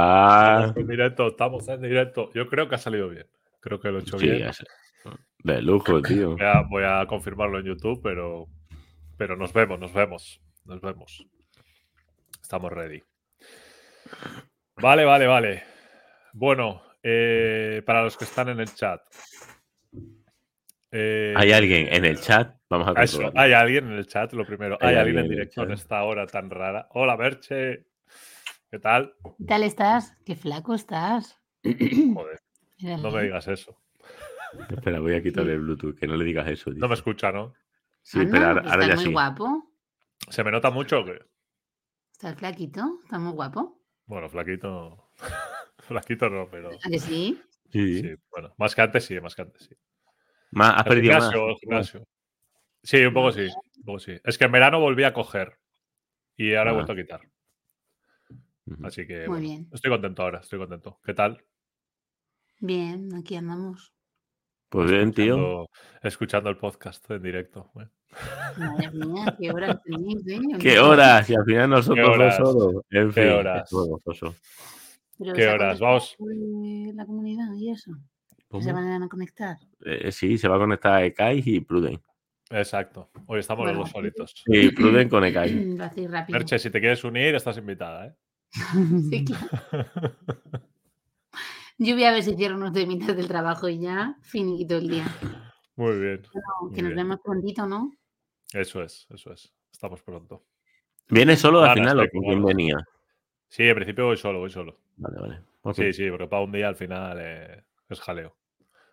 Estamos en directo, estamos en directo. Yo creo que ha salido bien. Creo que lo he hecho Sí, bien. De lujo, tío. Voy a, voy a confirmarlo en YouTube, pero, pero nos vemos, nos vemos. Nos vemos. Estamos ready. Vale, vale, vale. Bueno, eh, para los que están en el chat. eh, Hay alguien en el chat. Vamos a Eso, hay alguien en el chat, lo primero. Hay Hay, alguien en alguien en el directo en esta hora tan rara. Hola, Merche. ¿Qué tal? ¿Qué tal estás? Qué flaco estás. Joder, Mírale. no me digas eso. Espera, voy a quitarle el Bluetooth. Que no le digas eso. No me escucha, ¿no? Sí, Ah, espera, no, ahora, pues ahora estás ya muy sí. guapo. ¿Se me nota mucho o qué? Estás flaquito. Estás muy guapo. Bueno, flaquito. flaquito no, pero. ¿A que sí? Sí. Sí, bueno, más que antes sí, más que antes sí. Más, has El perdido gimnasio. Sí, un poco sí, un poco sí. Es que en verano volví a coger y ahora he Ah. vuelto a quitar. Así que Muy bueno, bien. estoy contento ahora, estoy contento. ¿Qué tal? Bien, aquí andamos. Pues bien, tío. Escuchando, el podcast en directo. ¿eh? Madre mía, qué horas tenéis, ¿eh? ¿Qué horas? Y al final nosotros dos solos. En ¿Qué fin, horas? ¿Qué ¿se ha horas? Vamos. eh, La comunidad y eso. ¿Que ¿Cómo? se van a conectar? Eh, sí, se va a conectar Ekai y Pruden. Exacto. Hoy estamos Bueno, los dos solitos. Sí, Pruden con Ekai. Merche, si te quieres unir, estás invitada, ¿eh? Sí, claro. Yo voy a ver si cierro unos temitas del trabajo y ya finiquito el día. Muy bien. No, Muy que nos bien. vemos prontito, ¿no? Eso es, eso es. Estamos pronto. ¿Viene solo al no, final o con quién venía? Sí, en principio voy solo, voy solo. Vale, vale. Sí, sí, porque para un día al final eh, es jaleo.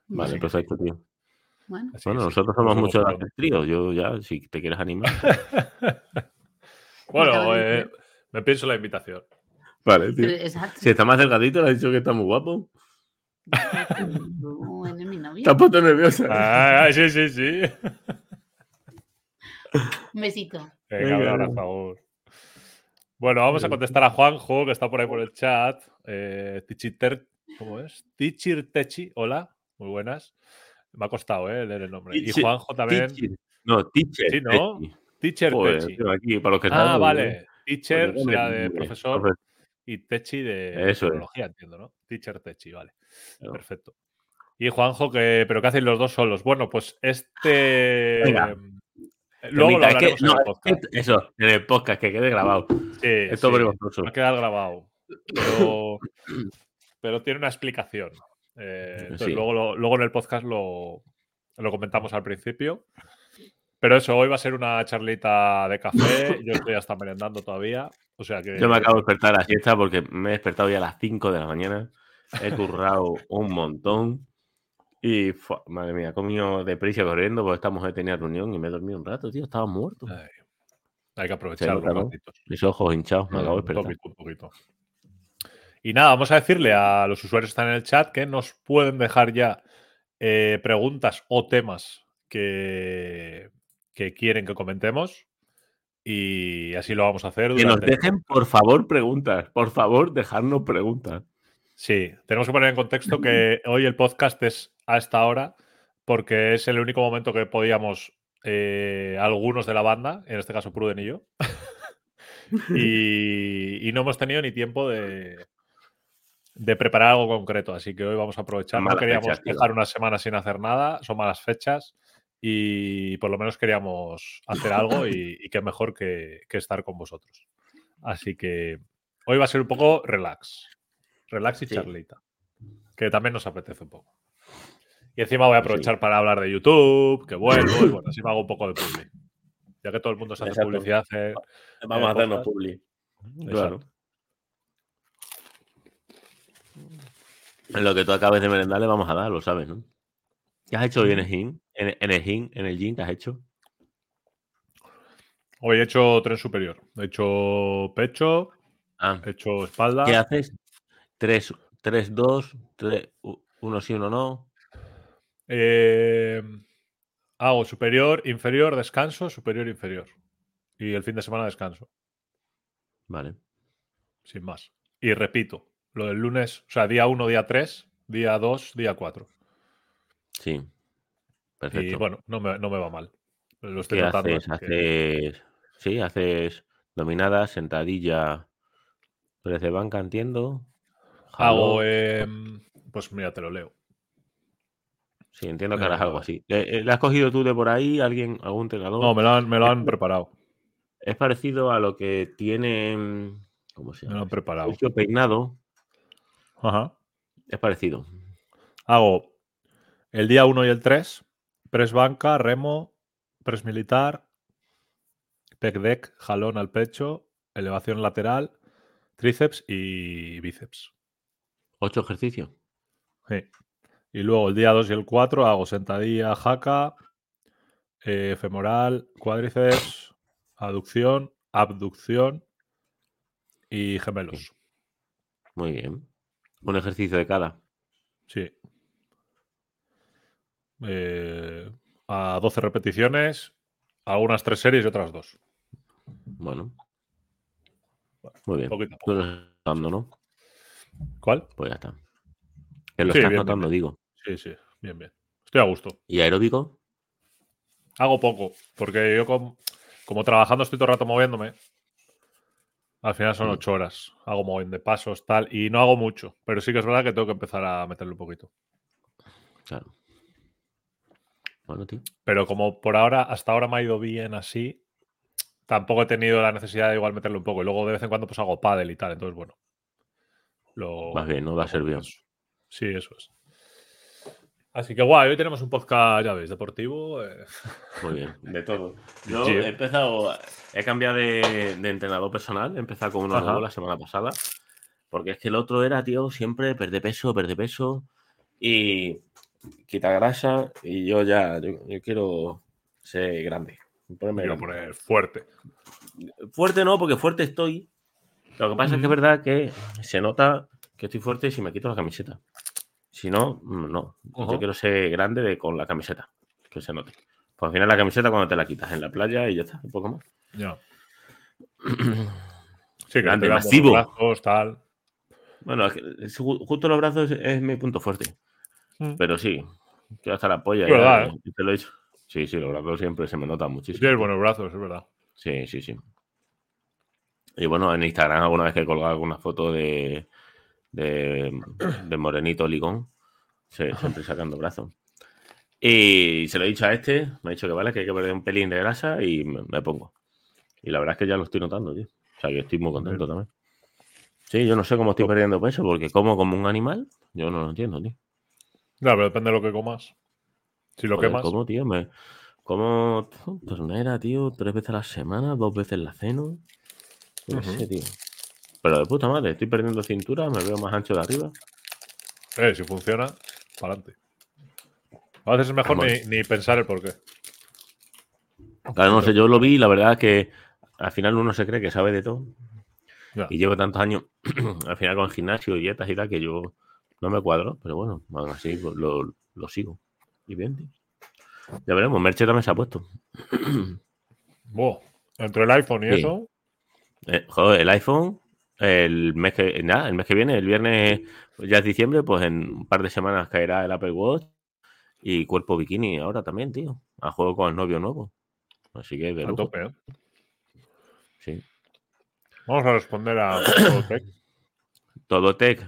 Vale, perfecto, tío. Bueno, nosotros nos somos vemos muchos de trío. Yo ya, si te quieres animar. Bueno, eh, me pienso la invitación. Vale, exacto. Si está más delgadito, le has dicho que está muy guapo. Bueno, es mi novio. Te has puesto nerviosa. Ah, sí, sí, sí. Un besito. Venga, Venga. ahora, por favor. Bueno, vamos a contestar a Juanjo, que está por ahí por el chat. Eh, Tichiter, ¿cómo es? Tichir Techi, hola, muy buenas. Me ha costado eh, leer el nombre. Y Juanjo también. Teacher. No, teacher. Sí, ¿no? techi. Teacher Joder, Techi. tío, aquí, para los que Ah, vale. Teacher será de profesor profe- y Techi de Eso es. tecnología, entiendo, ¿no? Teacher Techi, vale. Claro. Perfecto. Y Juanjo, que, ¿pero qué hacen los dos solos? Bueno, pues este. Venga. eh, Luego lo es que- hablaremos en no, el podcast. que- eso, en el podcast, que quede grabado. Sí, Esto sí, va a quedar grabado. Pero, pero tiene una explicación. Eh, entonces Sí. luego, lo- luego en el podcast lo, lo comentamos al principio. Pero eso, hoy va a ser una charlita de café. Yo estoy hasta merendando todavía. O sea que. Yo me acabo de despertar a la siesta porque me he despertado ya a las 5 de la mañana. He currado un montón. Y, madre mía, he comido deprisa corriendo porque esta mujer tenía reunión y me he dormido un rato, tío. Estaba muerto. Ay, hay que aprovechar ratitos. Mis ojos hinchados, me acabo de Un despertar. poquito, un poquito. Y nada, vamos a decirle a los usuarios que están en el chat que nos pueden dejar ya eh, preguntas o temas que, que quieren que comentemos. Y así lo vamos a hacer. Que nos dejen, por favor, preguntas. Por favor, dejarnos preguntas. Sí, tenemos que poner en contexto que hoy el podcast es a esta hora porque es el único momento que podíamos eh, algunos de la banda, en este caso Pruden y yo, y, y no hemos tenido ni tiempo de, de preparar algo concreto, así que hoy vamos a aprovechar. No queríamos tío. dejar una semana sin hacer nada, son malas fechas y por lo menos queríamos hacer algo y, y qué mejor que, que estar con vosotros. Así que hoy va a ser un poco relax. Relax y Sí. charlita. Que también nos apetece un poco. Y encima voy a sí. aprovechar para hablar de YouTube, que vuelvo, y bueno, así me hago un poco de publi. Ya que todo el mundo se hace Exacto. publicidad. eh, Vamos a hacernos publi. Claro. En lo que tú acabes de merendar le vamos a dar, lo sabes, ¿no? ¿Qué has hecho hoy en el gym? En, en el gym, en el gym, ¿qué has hecho? Hoy he hecho tren superior. He hecho pecho, Ah, he hecho espalda. ¿qué haces? 3, 3, 2, 3, 1 sí, 1 no. Eh, hago superior, inferior, descanso, superior, inferior. Y el fin de semana descanso, Vale. sin más. Y repito, lo del lunes, o sea, día 1, día 3, día 2, día 4. Sí. Y Perfecto. bueno, no me, no me va mal. Lo estoy ¿Qué notando. haces? así que- Haces. Sí, haces dominada, sentadilla, Pérez de banca, entiendo. Hago. Em, pues mira, te lo leo. Sí, entiendo que harás eh, algo así. Eh, eh, ¿Le has cogido tú de por ahí alguien, algún entrenador? No, me lo han, me lo han preparado. Es parecido a lo que tiene. ¿Cómo se Me lo llama? han preparado. Sergio Peinado. Ajá. Es parecido. Hago el día 1 y el 3, press banca, remo, press militar, pec deck, jalón al pecho, elevación lateral, tríceps y bíceps. Ocho ejercicios. Sí. Y luego el día 2 y el 4 hago sentadilla, jaca, eh, femoral, cuádriceps, aducción, abducción y gemelos. Muy bien. Un ejercicio de cada. Sí. Eh, a 12 repeticiones, algunas tres series y otras dos. Bueno. Muy bien. Poquito a Tú lo estás notando, ¿no? ¿Cuál? Pues ya está. Que lo Sí, estás bien, notando, bien. digo. Sí, sí, bien, bien. Estoy a gusto. ¿Y aeróbico? Hago poco, porque yo com- como trabajando estoy todo el rato moviéndome. Al final son Mm. ocho horas. Hago moviendo de pasos, tal, y no hago mucho. Pero sí que es verdad que tengo que empezar a meterle un poquito. Claro. Bueno, tío. Pero como por ahora, hasta ahora me ha ido bien así, tampoco he tenido la necesidad de igual meterle un poco. Y luego de vez en cuando pues hago pádel y tal. Entonces, bueno. Lo, Vas bien, ¿no? Va a ser bien. Sí, eso es. Así que guay, hoy tenemos un podcast, ya veis, deportivo. eh, Muy bien. De todo. Yo Sí. he empezado. He cambiado de, de entrenador personal. He empezado con uno nuevo la semana pasada. Porque es que el otro era, tío, siempre perder peso, perder peso. Y quita grasa. Y yo ya. Yo, yo quiero ser grande. Ponerme quiero grande. poner fuerte. Fuerte no, porque fuerte estoy. Lo que pasa es que es verdad que se nota que estoy fuerte si me quito la camiseta. Si no, mm, no. Yo quiero ser grande de- con la camiseta. Que se note. Pues al final la camiseta cuando te la quitas en la playa y ya está, un poco más. Ya. Sí, Grande, masivo. brazos, tal. Bueno, es que justo los brazos es, es mi punto fuerte. Mm. Pero sí, quiero hasta la polla. Verdad, ya, ¿eh? y te lo he dicho. Sí, sí, los brazos siempre se me notan muchísimo. Tienes buenos brazos, es verdad. Sí, sí, sí. Y bueno, en Instagram alguna vez que he colgado alguna foto de, de, de Morenito Ligón, se- siempre sacando brazos. Y se lo he dicho a este, me ha dicho que vale, que hay que perder un pelín de grasa y me, me pongo. Y la verdad es que ya lo estoy notando, tío. O sea, que estoy muy contento también. Sí, yo no sé cómo estoy perdiendo peso, porque como como un animal, yo no lo entiendo, tío. Ya, pero depende de lo que comas. Si lo Joder, quemas. ¿Cómo, tío? Me, como ternera, tío, tres veces a la semana, dos veces la ceno. No sé, tío. Pero de puta madre, estoy perdiendo cintura, me veo más ancho de arriba. Eh, si funciona, para adelante. A veces es mejor ni, ni pensar el porqué. Claro, no sé, yo lo vi y la verdad es que al final uno se cree que sabe de todo. Ya. Y llevo tantos años, al final con gimnasio, dietas y tal, que yo no me cuadro, pero bueno, aún así lo, lo sigo. Y bien, tío. Ya veremos, Merche también se ha puesto. Buah, entre el iPhone y Sí. eso. Eh, joder, el iPhone, el mes que nada, el mes que viene, el viernes pues ya es diciembre, pues en un par de semanas caerá el Apple Watch y cuerpo bikini ahora también, tío. A juego con el novio nuevo. Así que de A lujo. tope, ¿eh? Sí. Vamos a responder a todo tech.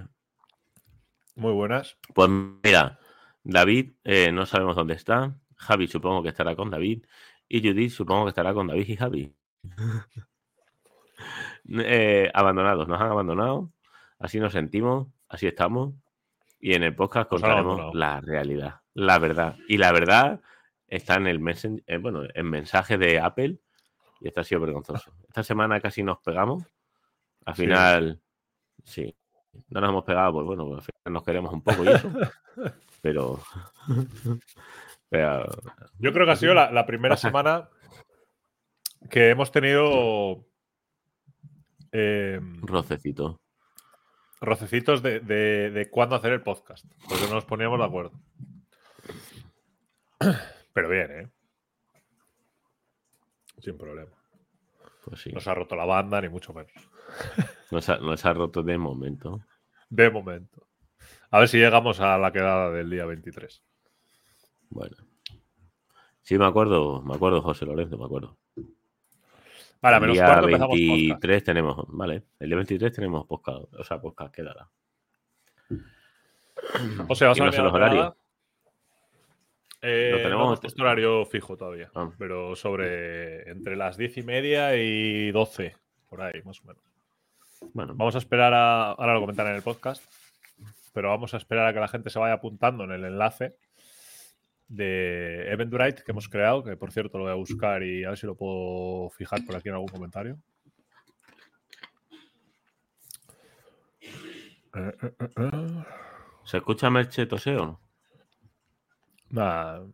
Muy buenas. Pues mira, David, eh, no sabemos dónde está. Javi supongo que estará con David. Y Judith supongo que estará con David y Javi. Eh, abandonados, nos han abandonado. Así nos sentimos, así estamos. Y en el podcast contaremos la realidad, la verdad. Y la verdad está en el messen- eh, bueno, en mensaje de Apple. Y esto ha sido vergonzoso. Esta semana casi nos pegamos. Al Sí. final, sí. No nos hemos pegado, pues bueno, al final nos queremos un poco y eso. pero, pero Yo creo que ha sido la, la primera Pasa- semana que hemos tenido eh, rocecito. rocecitos de, de, de cuándo hacer el podcast. Porque no nos poníamos de acuerdo. Pero bien, ¿eh? Sin problema. Pues sí. No se ha roto la banda, ni mucho menos. Nos ha, nos ha roto de momento. De momento. A ver si llegamos a la quedada del día 23. Bueno. Sí, me acuerdo, me acuerdo, José Lorenzo, me acuerdo. Vale, el menos día cuarto empezamos 23 podcast. tenemos, vale. El día 23 tenemos podcast, o sea, podcast quedará. O sea, vas a no sé los horarios. Eh, Lo no tenemos- hemos puesto horario fijo todavía, Ah. pero sobre entre las 10 y media y 12, por ahí, más o menos. Bueno, Vamos a esperar a. Ahora lo comentaré en el podcast. Pero vamos a esperar a que la gente se vaya apuntando en el enlace de Eventbrite que hemos creado. Que por cierto lo voy a buscar y a ver si lo puedo fijar por aquí en algún comentario. Eh, eh, eh, eh. ¿se escucha Merche toseo o no? Nada,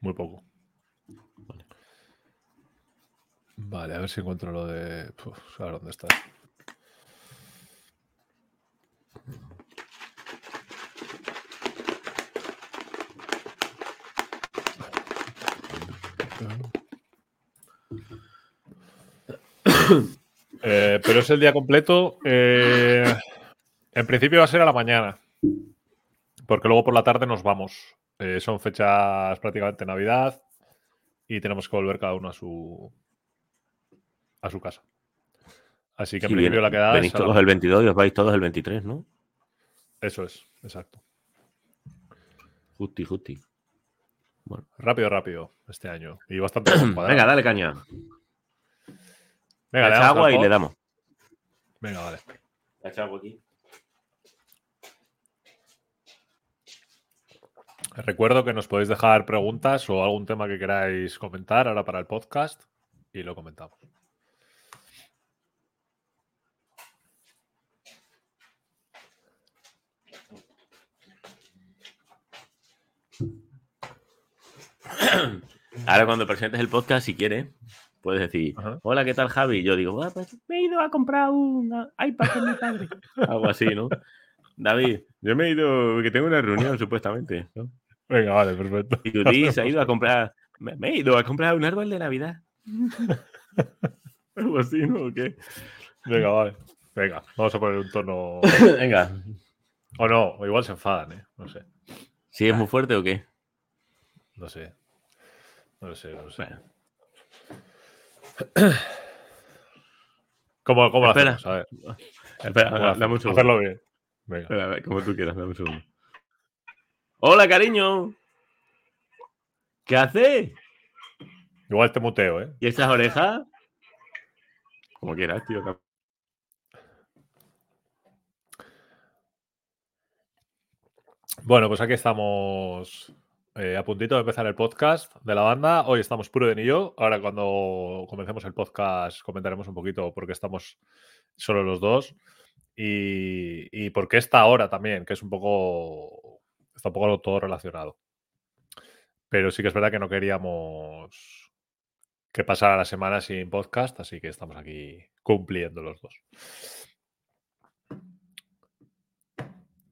muy poco. Vale, a ver si encuentro lo de. Uf, a ver dónde está. Eh, pero es el día completo. eh, en principio va a ser a la mañana. Porque luego por la tarde nos vamos. Eh, son fechas prácticamente Navidad. Y tenemos que volver cada uno a su. a su casa. Así que en Sí, principio la quedada venís es a la- todos el 22 y os vais todos el 23, ¿no? Eso es, exacto. Justi, justi. Rápido, rápido este año. Y bastante. Venga, dale caña. Venga, le damos agua y le damos. Venga, vale. Echa agua aquí. Recuerdo que nos podéis dejar preguntas o algún tema que queráis comentar ahora para el podcast y lo comentamos. Ahora cuando presentes el podcast, si quieres, puedes decir, Ajá. hola, ¿qué tal Javi? Y yo digo, "Ah, pues me he ido a comprar un iPad con mi padre. Algo así, ¿no? David, yo me he ido, que tengo una reunión supuestamente. ¿no? Venga, vale, perfecto. Y Judith se ha ido a comprar, me, me he ido a comprar un árbol de Navidad. Algo así, ¿no? ¿O qué? Venga, vale. Venga, vamos a poner un tono. Venga. O no, o igual se enfadan, ¿eh? No sé. ¿Sí es muy fuerte o qué? No sé. No lo sé, no lo sé. Bueno, ¿Cómo, cómo lo Espera. hacemos? A ver. espera, ¿cómo da- lo dame un hacemos? segundo. Hacerlo bien. Venga. Espera, a ver, como tú quieras, dame un segundo. Hola, cariño. ¿Qué haces? Igual te muteo, ¿eh? ¿Y esas orejas? Como quieras, tío. Bueno, pues aquí estamos eh, a puntito de empezar el podcast de la banda. Hoy estamos Pruden y yo. Ahora cuando comencemos el podcast comentaremos un poquito por qué estamos solo los dos y, y por qué esta hora también, que es un poco, está un poco todo relacionado. Pero sí que es verdad que no queríamos que pasara la semana sin podcast, así que estamos aquí cumpliendo los dos.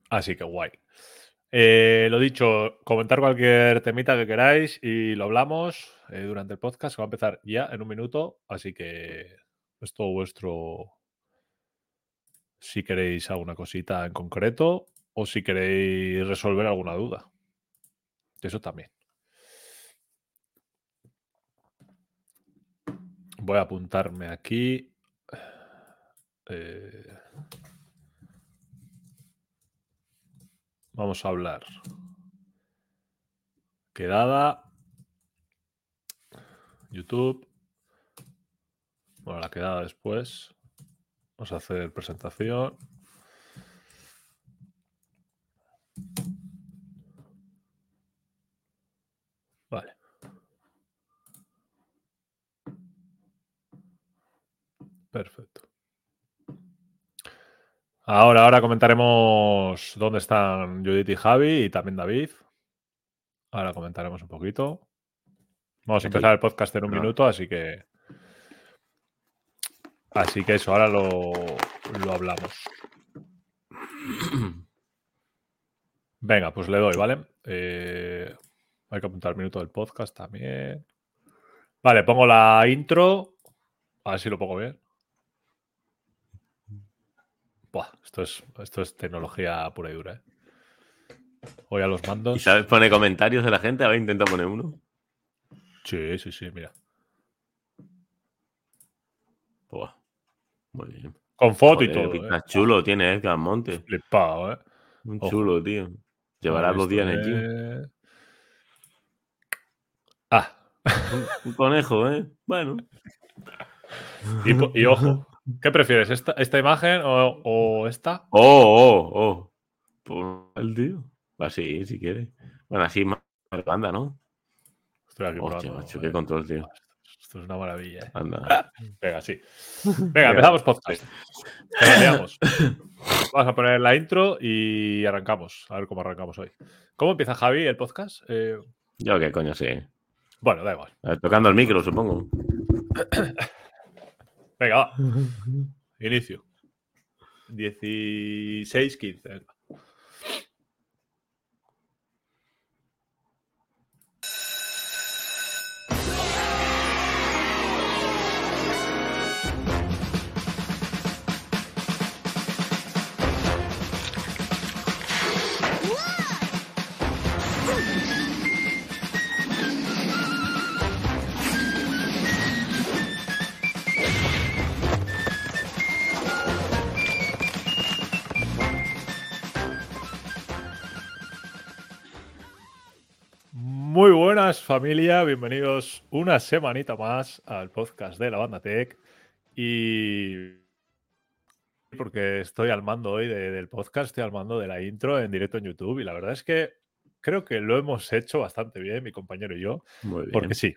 Así que guay. Eh, lo dicho, comentar cualquier temita que queráis y lo hablamos eh, durante el podcast, va a empezar ya en un minuto, así que es todo vuestro si queréis alguna cosita en concreto o si queréis resolver alguna duda. Eso también. Voy a apuntarme aquí. Eh, Vamos a hablar. Quedada. YouTube. Bueno, la quedada después. Vamos a hacer presentación. Vale. Perfecto. Ahora, ahora comentaremos dónde están Judith y Javi y también David. Ahora comentaremos un poquito. Vamos a empezar el podcast en un No. minuto, así que. Así que eso, ahora lo, lo hablamos. Venga, pues le doy, ¿vale? Eh, hay que apuntar el minuto del podcast también. Vale, pongo la intro. A ver si lo pongo bien. Buah, esto es, esto es tecnología pura y dura, ¿eh? Hoy a los ¿Y mandos. sabes poner comentarios de la gente? A ver, intenta poner uno. Sí, sí, sí, mira. Buah, muy bien. Con foto y todo. pinta ¿eh? chulo tiene Edgar Monte. Flipado, ¿eh? Un chulo, tío. Llevará dos días en el gym. Ah, Un, un conejo, ¿eh? Bueno. y, y ojo, ¿qué prefieres? ¿Esta, esta imagen o, o esta? Oh, oh, oh. Pues el tío. Así, si quiere. Bueno, así más banda, ¿no? Estoy aquí Hostia, macho, eh. qué control, tío. Esto es una maravilla, ¿eh? Anda. Venga, sí. Venga, empezamos podcast. Venga. Vamos a poner la intro y arrancamos. A ver cómo arrancamos hoy. ¿Cómo empieza Javi el podcast? Eh, Yo qué coño sé. bueno, da igual. Tocando el micro, supongo. Venga, va. Inicio. 16, Muy buenas familia, bienvenidos una semanita más al podcast de la banda Tech. Y porque estoy al mando hoy de- del podcast, estoy al mando de la intro en directo en YouTube. Y la verdad es que creo que lo hemos hecho bastante bien mi compañero y yo, Muy bien. porque sí,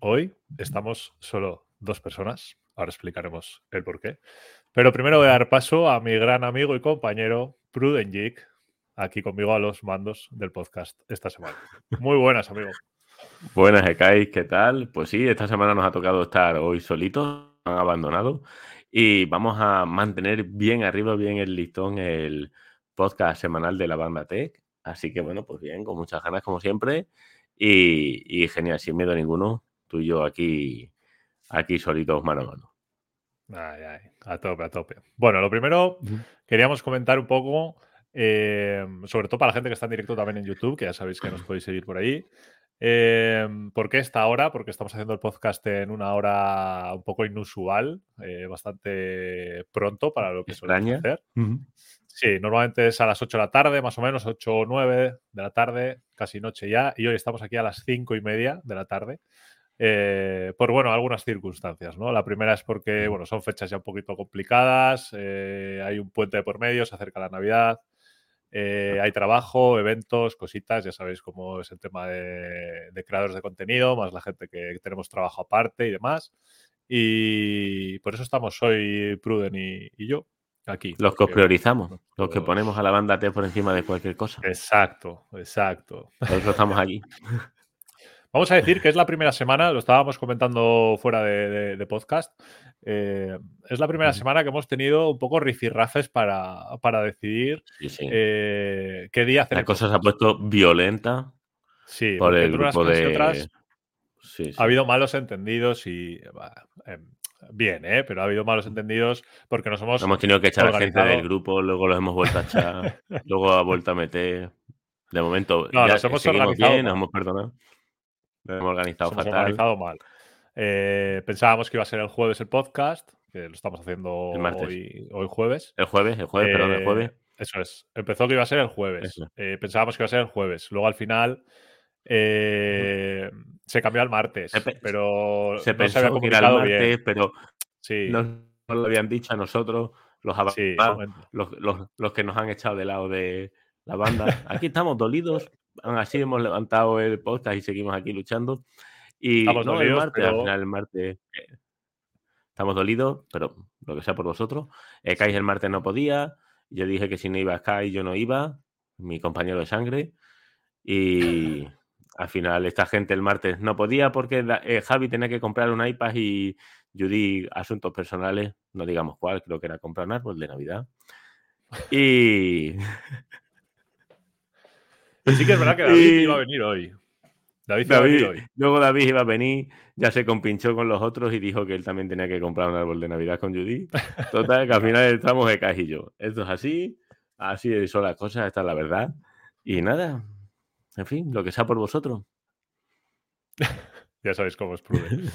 hoy estamos solo dos personas, ahora explicaremos el por qué, pero primero voy a dar paso a mi gran amigo y compañero Pruden Geek, aquí conmigo a los mandos del podcast esta semana. Muy buenas, amigo. Buenas, Ekais, ¿qué tal? Pues sí, esta semana nos ha tocado estar hoy solitos, han abandonado y vamos a mantener bien arriba, bien el listón, el podcast semanal de la banda Tech. Así que bueno, pues bien, con muchas ganas como siempre y, y genial, sin miedo ninguno, tú y yo aquí, aquí solitos mano a mano. Ay, ay, a tope, a tope. Bueno, lo primero, queríamos comentar un poco, eh, sobre todo para la gente que está en directo también en YouTube, que ya sabéis que nos podéis seguir por ahí. Eh, ¿Por qué esta hora? Porque estamos haciendo el podcast en una hora un poco inusual, eh, bastante pronto para lo que solemos hacer. Sí, normalmente es a las 8 de la tarde, más o menos, 8 o 9 de la tarde, casi noche ya, y hoy estamos aquí a las 5 y media de la tarde. eh, por bueno, algunas circunstancias, ¿no? La primera es porque, bueno, son fechas ya un poquito complicadas, eh, hay un puente de por medio, se acerca la Navidad, eh, hay trabajo, eventos, cositas, ya sabéis cómo es el tema de, de creadores de contenido, más la gente que tenemos trabajo aparte y demás. Y por eso estamos hoy Pruden y, y yo aquí. Los que priorizamos, los que ponemos a la banda Tech por encima de cualquier cosa. Exacto, exacto. Por eso estamos aquí. Vamos a decir que es la primera semana, lo estábamos comentando fuera de, de- de podcast, eh, es la primera semana que hemos tenido un poco rifirrafes para, para decidir Sí, sí. eh, qué día hacer La cosa se ha puesto violenta Sí, por el unas grupo de. otras Sí, ha habido malos entendidos y... bah, em, bien, ¿eh? Pero ha habido malos entendidos porque nos hemos... Hemos tenido que echar a gente organizado. del grupo, luego los hemos vuelto a echar, luego ha vuelto a meter. De momento, No, ya nos hemos seguimos organizado bien, nos hemos perdonado. Nos hemos organizado Nos hemos fatal. organizado mal. Eh, pensábamos que iba a ser el jueves el podcast, que lo estamos haciendo El martes. hoy, hoy jueves. El jueves, el jueves, perdón, el Eh, jueves. Eso es. Empezó que iba a ser el jueves. Eh, pensábamos que iba a ser el jueves. Luego al final eh, se cambió al martes. Se pe- pero Se no pensó se había que era el martes, bien. pero Sí, no lo habían dicho a nosotros, los, sí. los, los- los que nos han echado de lado de la banda. Aquí estamos dolidos, aún así hemos levantado el podcast y seguimos aquí luchando. Y no, el dolidos, martes, al pero- final el martes eh, estamos dolidos, pero lo que sea por vosotros. Eh, Kai el martes no podía, yo dije que si no iba Sky yo no iba, mi compañero de sangre. Y al final esta gente el martes no podía porque eh, Javi tenía que comprar un iPad y Judy asuntos personales, no digamos cuál, creo que era comprar un árbol de Navidad. Y sí que es verdad que David Y- iba a venir hoy. David iba a venir David, hoy. luego David iba a venir, ya se compinchó con los otros y dijo que él también tenía que comprar un árbol de Navidad con Judy. Total, que al final estamos de cajillo. Esto es así, así son las cosas, esta es la verdad. Y nada, en fin, lo que sea por vosotros. Ya sabéis cómo es Pruden.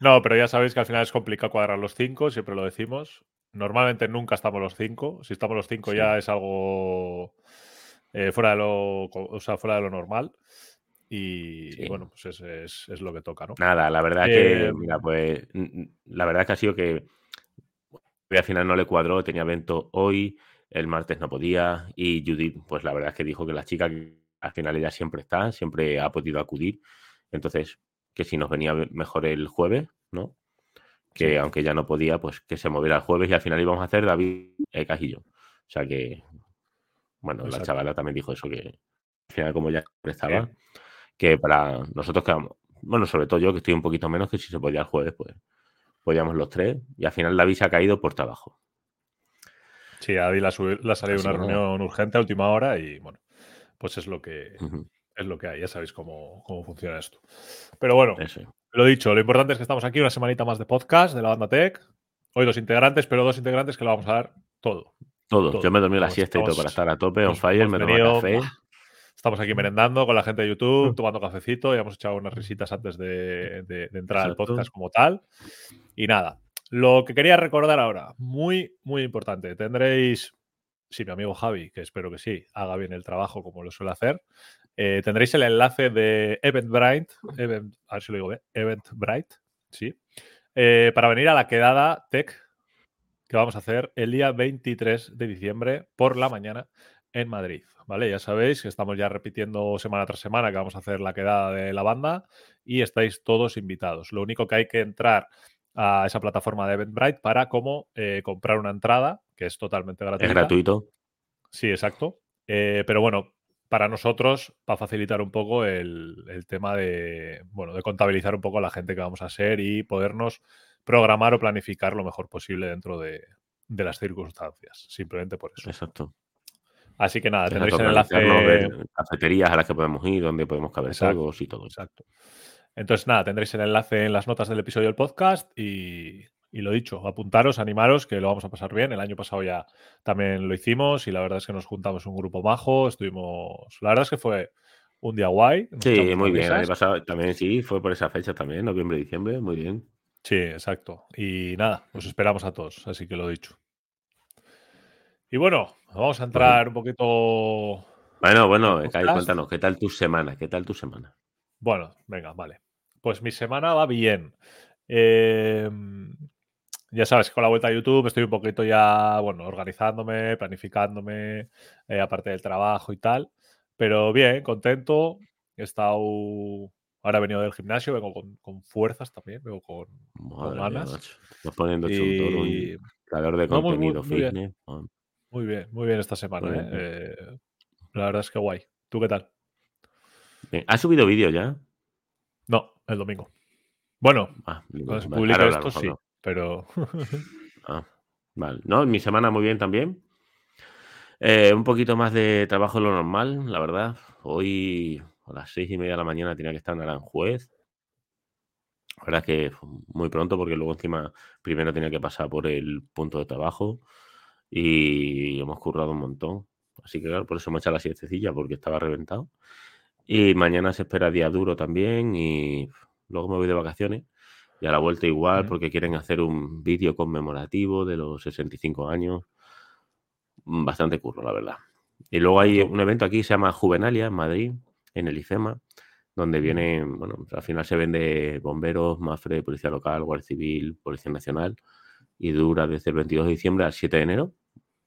No, pero ya sabéis que al final es complicado cuadrar los cinco, siempre lo decimos. Normalmente nunca estamos los cinco. Si estamos los cinco Sí. ya es algo eh, fuera, de lo, o sea, fuera de lo normal. Y, Sí. y bueno, pues es, es- es lo que toca, ¿no? Nada, la verdad Eh, que, mira, pues, la verdad que ha sido que al final no le cuadró, tenía evento hoy, el martes no podía, y Judith, pues la verdad es que dijo que la chica al final ella siempre está, siempre ha podido acudir, entonces, que si nos venía mejor el jueves, ¿no? Que Sí. aunque ya no podía, pues que se moviera el jueves y al final íbamos a hacer David eh, Cajillo. O sea que, bueno, la chavala también dijo eso, que al final como ya estaba, que para nosotros quedamos, bueno, sobre todo yo que estoy un poquito menos, que si se podía el jueves, pues podíamos los tres y al final David se ha caído por trabajo. Sí, a Adi le ha, salido una reunión urgente a última hora y bueno, pues es lo que, es lo que hay. Ya sabéis cómo, cómo funciona esto. Pero bueno. Lo dicho, lo importante es que estamos aquí una semanita más de podcast de la banda Tech. Hoy dos integrantes, pero dos integrantes que lo vamos a dar todo. Todo. Todo. Yo me dormí la siesta y todo para estar a tope, on fire, me tomé café. Estamos aquí merendando con la gente de YouTube, tomando cafecito, ya hemos echado unas risitas antes de, de- de entrar Exacto. al podcast como tal. Y nada, lo que quería recordar ahora, muy, muy importante, tendréis, si mi amigo Javi, que espero que sí, haga bien el trabajo como lo suele hacer, eh, tendréis el enlace de Eventbrite, Event, a ver si lo digo bien, Eventbrite, sí, eh, para venir a la quedada Tech que vamos a hacer el día 23 de diciembre por la mañana en Madrid. ¿Vale? Ya sabéis que estamos ya repitiendo semana tras semana que vamos a hacer la quedada de la banda y estáis todos invitados. Lo único que hay que entrar a esa plataforma de Eventbrite para como eh, comprar una entrada, que es totalmente gratuita. Es gratuito. Sí, exacto. Eh, pero bueno, para nosotros, para facilitar un poco el, el tema de, bueno, de contabilizar un poco a la gente que vamos a ser y podernos programar o planificar lo mejor posible dentro de, de las circunstancias. Simplemente por eso. Exacto. Así que nada, tendréis el enlace. ver cafeterías a las que podemos ir, donde podemos caber todos y todo. Exacto. Entonces, nada, tendréis el enlace en las notas del episodio del podcast y, y lo dicho, apuntaros, animaros, que lo vamos a pasar bien. El año pasado ya también lo hicimos y la verdad es que nos juntamos un grupo majo, estuvimos... La verdad es que fue un día guay. Sí, muy bien. El año pasado también sí, fue por esa fecha también, noviembre, diciembre, muy bien. Sí, exacto. Y nada, os esperamos a todos, así que lo dicho. Y bueno, vamos a entrar un poquito... Bueno, bueno, Kai, cuéntanos, ¿qué tal tu semana? ¿Qué tal tu semana? Bueno, venga, vale. Pues mi semana va bien. Eh, ya sabes, con la vuelta a YouTube estoy un poquito ya, bueno, organizándome, planificándome, eh, aparte del trabajo y tal. Pero bien, contento. He estado. Ahora he venido del gimnasio, vengo con, con fuerzas también, vengo con. Mía, ganas. Estás poniendo hecho un Y un creador de No, muy, muy, contenido, muy bien. fitness. ah, muy bien, muy bien esta semana, ¿eh? bien. Eh, La verdad es que guay. ¿Tú qué tal? bien. ¿Has subido vídeo ya? No, el domingo. Bueno, Ah, cuando se publica esto sí, pero. Ah, vale. No, mi semana muy bien también. Eh, un poquito más de trabajo de lo normal, la verdad. Hoy a las seis y media de la mañana tenía que estar en Aranjuez. La verdad es que muy pronto porque luego encima primero tenía que pasar por el punto de trabajo y hemos currado un montón. Así que claro, por eso me he echado la siestecilla porque estaba reventado. Y mañana se espera día duro también y luego me voy de vacaciones. Y a la vuelta igual porque quieren hacer un vídeo conmemorativo de los 65 años. Mm, Bastante curro, la verdad. Y luego hay un evento aquí que se llama Juvenalia en Madrid, en el IFEMA, donde Ujú. vienen, bueno, al final se vende bomberos, MAFRE, Policía Local, Guardia Civil, Policía Nacional y dura desde el 22 de diciembre al 7 de enero.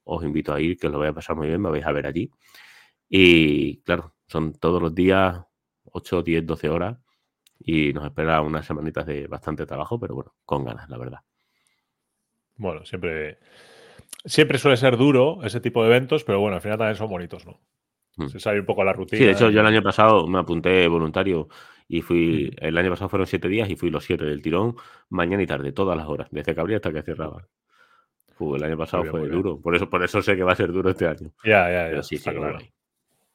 Os invito a ir, que os lo voy a pasar muy bien, me vais a ver allí. Y claro, son todos los días 8, 10, 12 horas y nos espera unas semanitas de bastante trabajo, pero bueno, con ganas, la verdad. Bueno, siempre, siempre suele ser duro ese tipo de eventos, pero bueno, al final también son bonitos, ¿no? Mm. Se sale un poco la rutina. Sí, de hecho, yo el año pasado me apunté voluntario y fui, Ujú. el año pasado fueron siete días y fui los siete del tirón, mañana y tarde, todas las horas, desde que abría hasta que cerraba. Fu, el año pasado bien, fue duro, por eso, por eso sé que va a ser duro este año. Ya, ya, ya. Pero sí, está claro.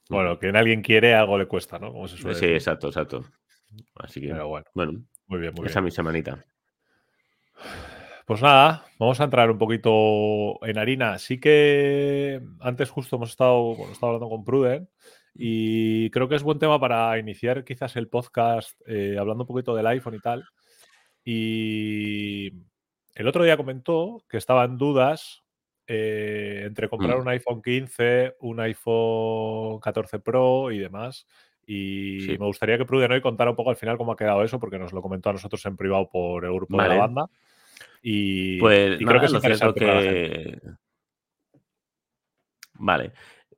Bueno, que en alguien quiere, algo le cuesta, ¿no? Como se suele Sí, decir. exacto, exacto. Así que, Pero bueno, bueno, muy bien, muy esa es bien. mi semanita. Pues nada, vamos a entrar un poquito en harina. Sí que antes justo hemos estado, bueno, estaba hablando con Pruden y creo que es buen tema para iniciar quizás el podcast eh, hablando un poquito del iPhone y tal. y el otro día comentó que estaba en dudas eh, entre comprar Mm. un iPhone 15, un iPhone 14 Pro y demás. Y Sí. me gustaría que Pruden hoy contara un poco al final cómo ha quedado eso, porque nos lo comentó a nosotros en privado por el grupo de la banda. Y, Pues y nada, creo que es lo cierto que. Vale,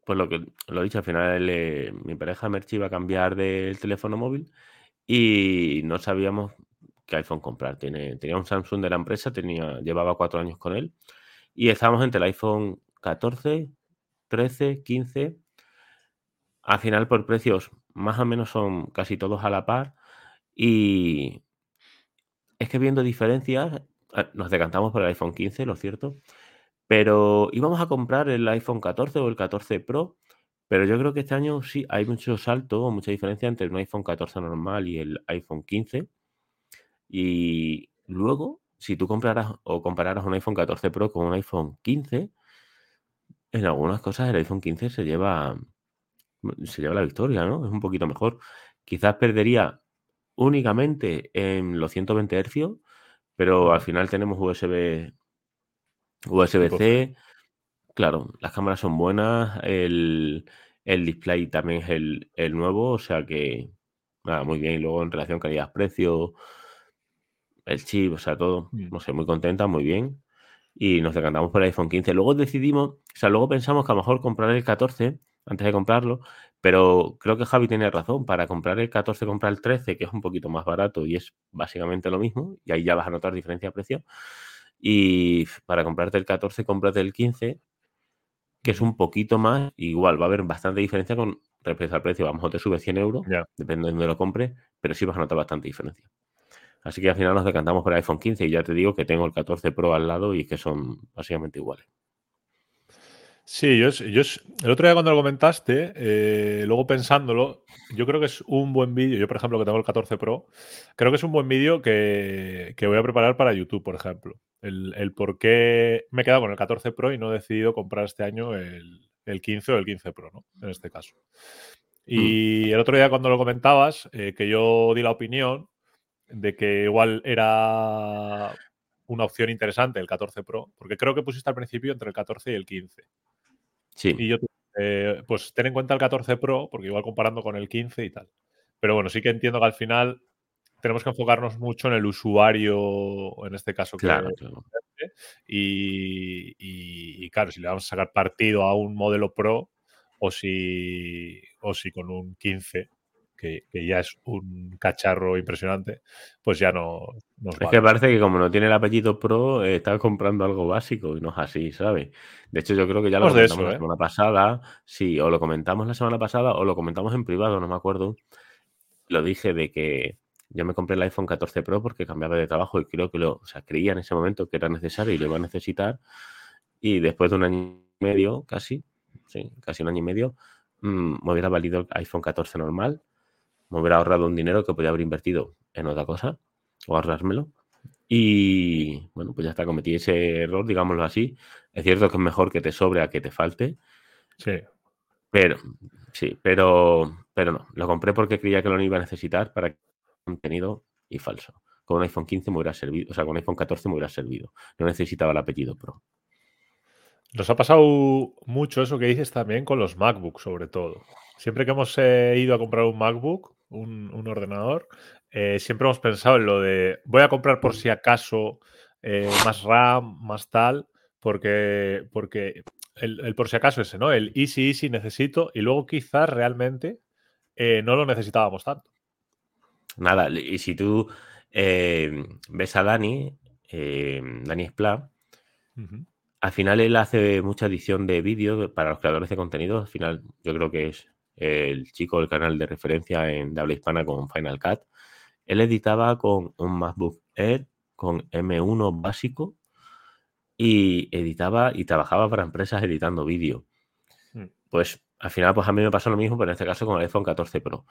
pues lo que lo he dicho, al final eh, mi pareja Merchi iba a cambiar del teléfono móvil y no sabíamos qué iPhone comprar. Tiene, tenía un Samsung de la empresa, tenía, llevaba cuatro años con él y estábamos entre el iPhone 14, 13, 15. Al final, por precios, más o menos son casi todos a la par y es que viendo diferencias, nos decantamos por el iPhone 15, lo cierto. Pero íbamos a comprar el iPhone 14 o el 14 Pro, pero yo creo que este año sí hay mucho salto o mucha diferencia entre un iPhone 14 normal y el iPhone 15. Y luego, si tú compraras o compararas un iPhone 14 Pro con un iPhone 15, en algunas cosas el iPhone 15 se lleva, se lleva la victoria, ¿no? Es un poquito mejor. Quizás perdería únicamente en los 120 Hz, pero al final tenemos USB, USB-C. Claro, las cámaras son buenas, el, el display también es el, el nuevo, o sea que nada, muy bien. Y luego en relación calidad-precio, el chip, o sea, todo, no sé, muy contenta, muy bien. Y nos decantamos por el iPhone 15. Luego decidimos, o sea, luego pensamos que a lo mejor comprar el 14 antes de comprarlo, pero creo que Javi tiene razón. Para comprar el 14, comprar el 13, que es un poquito más barato y es básicamente lo mismo, y ahí ya vas a notar diferencia de precio. Y para comprarte el 14, cómprate el 15, que es un poquito más, igual va a haber bastante diferencia con respecto al precio. A lo mejor te sube 100 euros, Ya. depende de donde lo compres, pero sí vas a notar bastante diferencia. Así que al final nos decantamos por el iPhone 15 y ya te digo que tengo el 14 Pro al lado y que son básicamente iguales. Sí, yo, yo el otro día cuando lo comentaste, eh, luego pensándolo, yo creo que es un buen vídeo. Yo, por ejemplo, que tengo el 14 Pro, creo que es un buen vídeo que, que voy a preparar para YouTube, por ejemplo. El, el por qué me he quedado con el 14 Pro y no he decidido comprar este año el, el 15 o el 15 Pro, ¿no? En este caso. Y el otro día cuando lo comentabas, eh, que yo di la opinión de que igual era una opción interesante el 14 Pro, porque creo que pusiste al principio entre el 14 y el 15. Sí, Y yo, eh, pues ten en cuenta el 14 Pro, porque igual comparando con el 15 y tal. Pero bueno, sí que entiendo que al final tenemos que enfocarnos mucho en el usuario, en este caso, que claro, claro. y, y- y claro, si le vamos a sacar partido a un modelo Pro o si, o si con un 15, que, que ya es un cacharro impresionante, pues ya no nos Es vale. que parece que como no tiene el apellido Pro, eh, está comprando algo básico y no es así, ¿sabes? De hecho, yo creo que ya lo de comentamos eso, la ¿eh? semana pasada. Sí, o lo comentamos la semana pasada o lo comentamos en privado, no me acuerdo. Lo dije de que yo me compré el iPhone 14 Pro porque cambiaba de trabajo y creo que lo, o sea, creía en ese momento que era necesario y lo iba a necesitar. Y después de un año y medio, casi, sí, casi un año y medio, mm, me hubiera valido el iPhone 14 normal, me hubiera ahorrado un dinero que podía haber invertido en otra cosa o ahorrármelo. Y bueno, pues ya está, cometí ese error, digámoslo así. Es cierto que es mejor que te sobre a que te falte, Sí. pero sí, pero, pero no. Lo compré porque creía que lo iba a necesitar para contenido y falso. Con un iPhone 15 me hubiera servido, o sea, con un iPhone 14 me hubiera servido. No necesitaba el apellido Pro. Nos ha pasado mucho eso que dices también con los MacBook, sobre todo. Siempre que hemos eh, ido a comprar un MacBook, un, un ordenador, eh, siempre hemos pensado en lo de voy a comprar por si acaso eh, más RAM, más tal, porque, porque el, el por si acaso ese, ¿no? El easy, easy necesito, y luego quizás realmente eh, no lo necesitábamos tanto. Nada, y si tú ves a Dani, Dani Splat, Ujú. al final él hace mucha edición de vídeo para los creadores de contenido. Al final, yo creo que es el chico del canal de referencia en de habla hispana con Final Cut. Él editaba con un MacBook Air con M1 básico y editaba y trabajaba para empresas editando vídeo. Mm. Pues al final, pues a mí me pasó lo mismo, pero en este caso con el iPhone 14 Pro.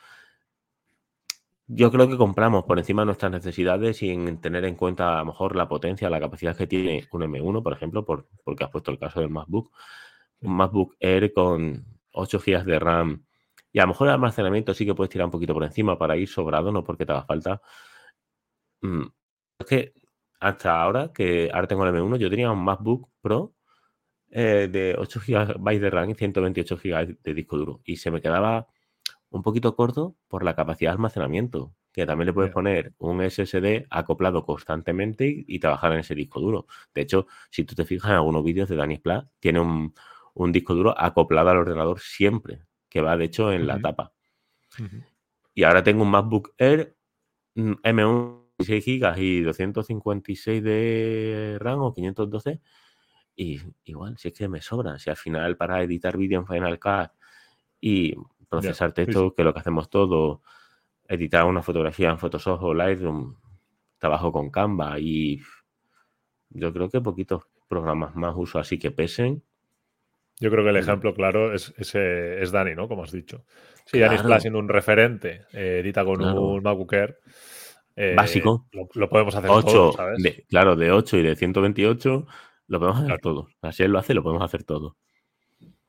Yo creo que compramos por encima de nuestras necesidades sin tener en cuenta a lo mejor la potencia, la capacidad que tiene un M1, por ejemplo, por, porque has puesto el caso del MacBook. Un MacBook Air con 8 GB de RAM y a lo mejor el almacenamiento sí que puedes tirar un poquito por encima para ir sobrado, no porque te haga falta. Mm, Es que hasta ahora, que ahora tengo el M1, yo tenía un MacBook Pro eh, de 8 GB de RAM y 128 GB de disco duro. Y se me quedaba un poquito corto por la capacidad de almacenamiento, que también le puedes poner un SSD acoplado constantemente y, y trabajar en ese disco duro. De hecho, si tú te fijas en algunos vídeos de Dani Splat, tiene un, un disco duro acoplado al ordenador siempre, que va de hecho en la tapa. Y ahora tengo un MacBook Air mm, M1 16 GB y 256 de RAM o 512. Y igual, si es que me sobra. Si al final para editar vídeo en Final Cut y procesar texto, que es lo que hacemos todos, editar una fotografía en Photoshop o Lightroom, trabajo con Canva y yo creo que poquitos programas más uso así que pesen. Yo creo que el Mm. ejemplo claro es, ese, es Dani, ¿no? Como has dicho. Sí, Dani Claro. Splat siendo un referente, eh, edita con Claro. un MacBook Air. eh, Básico. Lo, lo podemos hacer 8, todos, ¿sabes? de, claro, de 8 y de 128 lo podemos hacer Claro. todos. Así él lo hace, lo podemos hacer todos.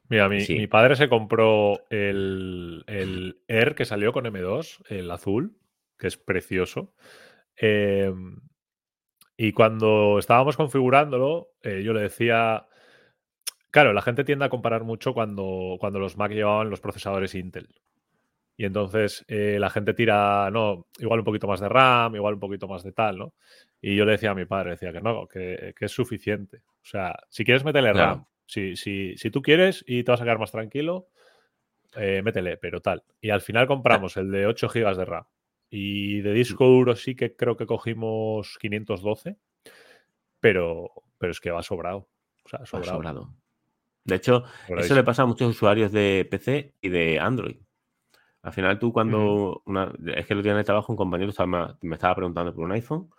Mira, mi, Sí. mi padre se compró el, el Air que salió con M2, el azul, que es precioso. Eh, y cuando estábamos configurándolo, eh, yo le decía. Claro, la gente tiende a comparar mucho cuando, cuando los Mac llevaban los procesadores Intel. Y entonces eh, la gente tira, no, igual un poquito más de RAM, igual un poquito más de tal, ¿no? Y yo le decía a mi padre, decía que no, que, que es suficiente. O sea, si quieres Claro. RAM, si, si, si tú quieres y te vas a quedar más tranquilo, eh, métele, pero tal. Y al final compramos el de 8 GB de RAM. Y de disco duro sí que creo que cogimos 512, pero, pero es que va sobrado. O sea, Va sobrado. De hecho, eso le pasa a muchos usuarios de PC y de Android. Al final tú cuando... una- es que otro día en el trabajo un compañero estaba- me estaba preguntando por un iPhone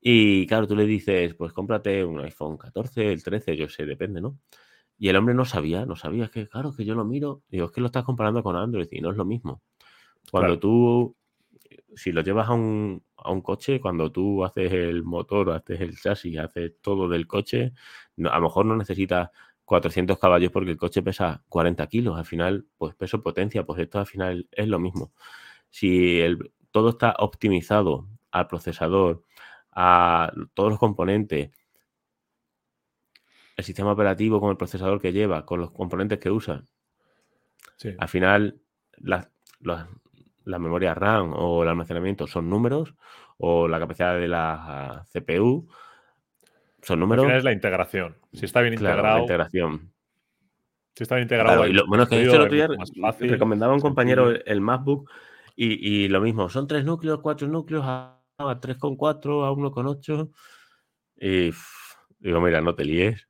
y claro, tú le dices, pues cómprate un iPhone 14, el 13, yo sé, depende, ¿no? Y el hombre no sabía, no sabía, es que claro, que yo lo miro, digo, es que lo estás comparando con Android y no es lo mismo. Cuando Claro. tú, si lo llevas a un, a un coche, cuando tú haces el motor, haces el chasis, haces todo del coche, no- a lo mejor no necesitas 400 caballos porque el coche pesa 40 kilos. Al final, pues peso potencia, pues esto al final es lo mismo. Si el- todo está optimizado al procesador, a todos los componentes, el sistema operativo con el procesador que lleva, con los componentes que usa, Sí. al final las, las, las memorias RAM o el almacenamiento son números o la capacidad de la CPU son Al números. final es la integración. Si está bien Claro, la integrado, integración. si está bien integrado, Claro, y lo, bueno, es que el otro día fácil, recomendaba a un compañero el, el MacBook y, y lo mismo, son tres núcleos, cuatro núcleos, a, a 3,4, a 1,8 y digo, mira, no te líes,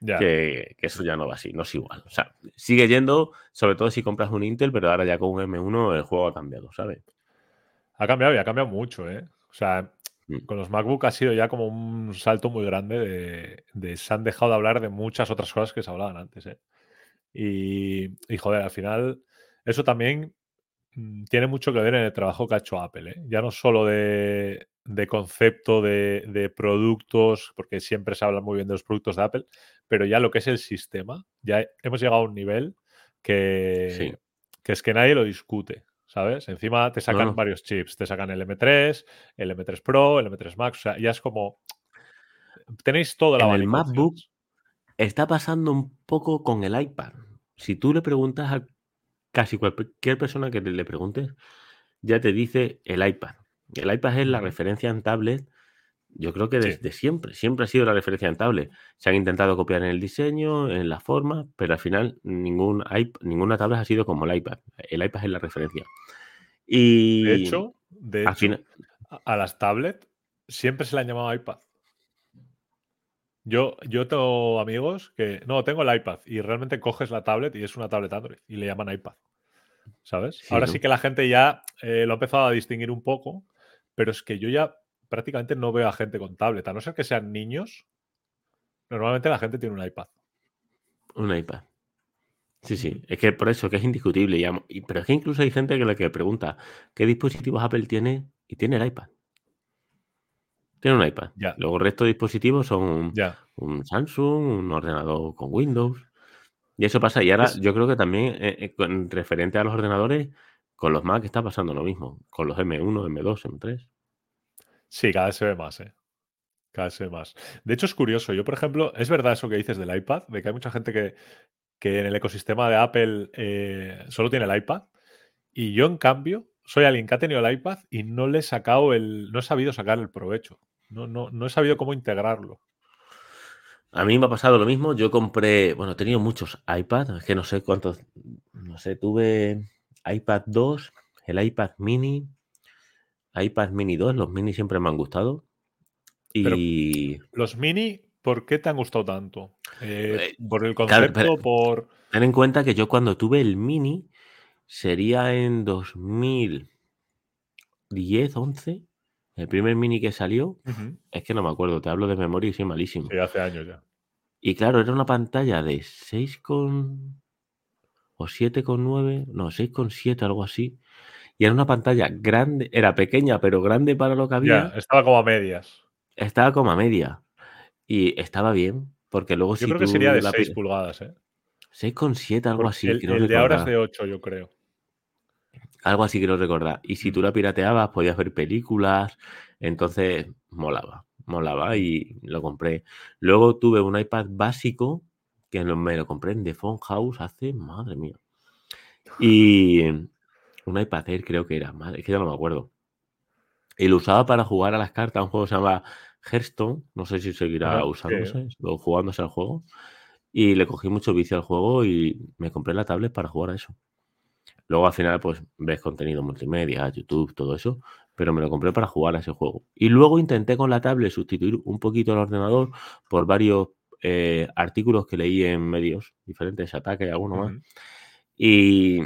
Ya. que, que eso ya no va así, no es igual. O sea, sigue yendo, sobre todo si compras un Intel, pero ahora ya con un M1 el juego ha cambiado, ¿sabes? Ha cambiado y ha cambiado mucho, ¿eh? O sea. Con los MacBook ha sido ya como un salto muy grande de, de- se han dejado de hablar de muchas otras cosas que se hablaban antes, ¿eh? Y, y, joder, al final, eso también mm, tiene mucho que ver en el trabajo que ha hecho Apple, ¿eh? Ya no solo de, de concepto de, de productos, porque siempre se habla muy bien de los productos de Apple, pero ya lo que es el sistema, ya hemos llegado a un nivel que, Sí. que es que nadie lo discute, ¿sabes? Encima te sacan no. varios chips, te sacan el M3, el M3 Pro, el M3 Max, o sea, ya es como... Tenéis todo el En el MacBook está pasando un poco con el iPad. Si tú le preguntas a casi cualquier persona que le preguntes, ya te dice el iPad. El iPad es la referencia en tablet, yo creo que Sí. desde siempre, siempre ha sido la referencia en tablet. Se han intentado copiar en el diseño, en la forma, pero al final ningún iP- ninguna tablet ha sido como el iPad. El iPad es la referencia. Y De hecho, de hecho, final, a- a las tablets siempre se le han llamado iPad. Yo, yo tengo amigos que. No, tengo el iPad y realmente coges la tablet y es una tablet Android y le llaman iPad. ¿Sabes? Sí, Ahora ¿no? sí que la gente ya eh, lo ha empezado a distinguir un poco, pero es que yo ya prácticamente no veo a gente con tablet, a no ser que sean niños. Normalmente la gente tiene un iPad. un iPad. Sí, sí, es que por eso que es indiscutible. y pero es que incluso hay gente que le que pregunta qué dispositivos Apple tiene y tiene el iPad. Tiene un iPad. Ya. Luego el resto de dispositivos son Ya. un Samsung, un ordenador con Windows. Y eso pasa. Y ahora Es- yo creo que también eh, eh, con referente a los ordenadores, con los Mac está pasando lo mismo. Con los M1, M2, M3. Sí, cada vez se ve más, ¿eh? Cada vez se ve más. De hecho, es curioso. Yo, por ejemplo, es verdad eso que dices del iPad, de que hay mucha gente que, que en el ecosistema de Apple eh, solo tiene el iPad. Y yo, en cambio, soy alguien que ha tenido el iPad y no le he sacado el. no he sabido sacar el provecho. No, no, no he sabido cómo integrarlo. A mí me ha pasado lo mismo. Yo compré, bueno, he tenido muchos iPads, es que no sé cuántos, no sé, tuve iPad 2, el iPad mini, iPad mini 2, los mini siempre me han gustado. Y Los mini, ¿por qué te han gustado tanto? Eh, Eh, ¿Por el claro, concepto? pero- ¿Por.? ten en cuenta que yo cuando tuve el mini sería en 2010, 11, el primer mini que salió, Ujú. es que no me acuerdo, te hablo de memoria y soy malísimo. Sí, hace años ya. Y claro, era una pantalla de 6 con... o 7,9, no, 6,7, algo así. Y era una pantalla grande, era pequeña, pero grande para lo que había. Ya, estaba como a medias. Estaba como a media. Y estaba bien, porque luego Yo si creo que sería de la 6 pi- pulgadas, ¿eh? 6,7, algo Porque así, el, creo el de ahora es de 8, yo creo. Algo así quiero recordar. Y si tú Mm. la pirateabas, podías ver películas. Entonces, molaba. Molaba y lo compré. Luego tuve un iPad básico, que me lo compré en The Phone House hace, madre mía. Y un iPad Air creo que era, madre, es que ya no me acuerdo. Y lo usaba para jugar a las cartas, un juego que se llama Hearthstone. No sé si seguirá sí. usándose o jugándose al juego. Y le cogí mucho vicio al juego y me compré la tablet para jugar a eso. Luego al final, pues ves contenido multimedia, YouTube, todo eso, pero me lo compré para jugar a ese juego. Y luego intenté con la tablet sustituir un poquito el ordenador por varios eh, artículos que leí en medios diferentes, ataque y alguno más. Y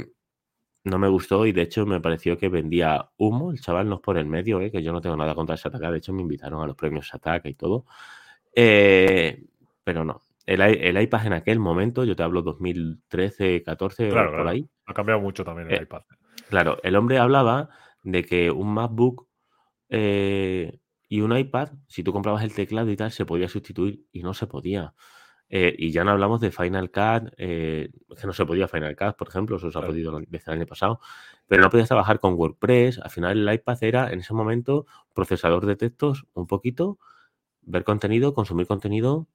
no me gustó y de hecho me pareció que vendía humo. El chaval no es por el medio, ¿eh? que yo no tengo nada contra Sataka. De hecho me invitaron a los premios Sataka y todo. Eh, pero no. El, el iPad en aquel momento, yo te hablo 2013, 14 Claro, por claro. ahí. Ha cambiado mucho también el Eh, iPad. Claro, el hombre hablaba de que un MacBook eh, y un iPad, si tú comprabas el teclado y tal, se podía sustituir y no se podía. Eh, y ya no hablamos de Final Cut, eh, que no se podía Final Cut, por ejemplo, eso se ha Claro. podido desde el año pasado, pero no podías trabajar con WordPress. Al final el iPad era en ese momento procesador de textos un poquito, ver contenido, consumir contenido,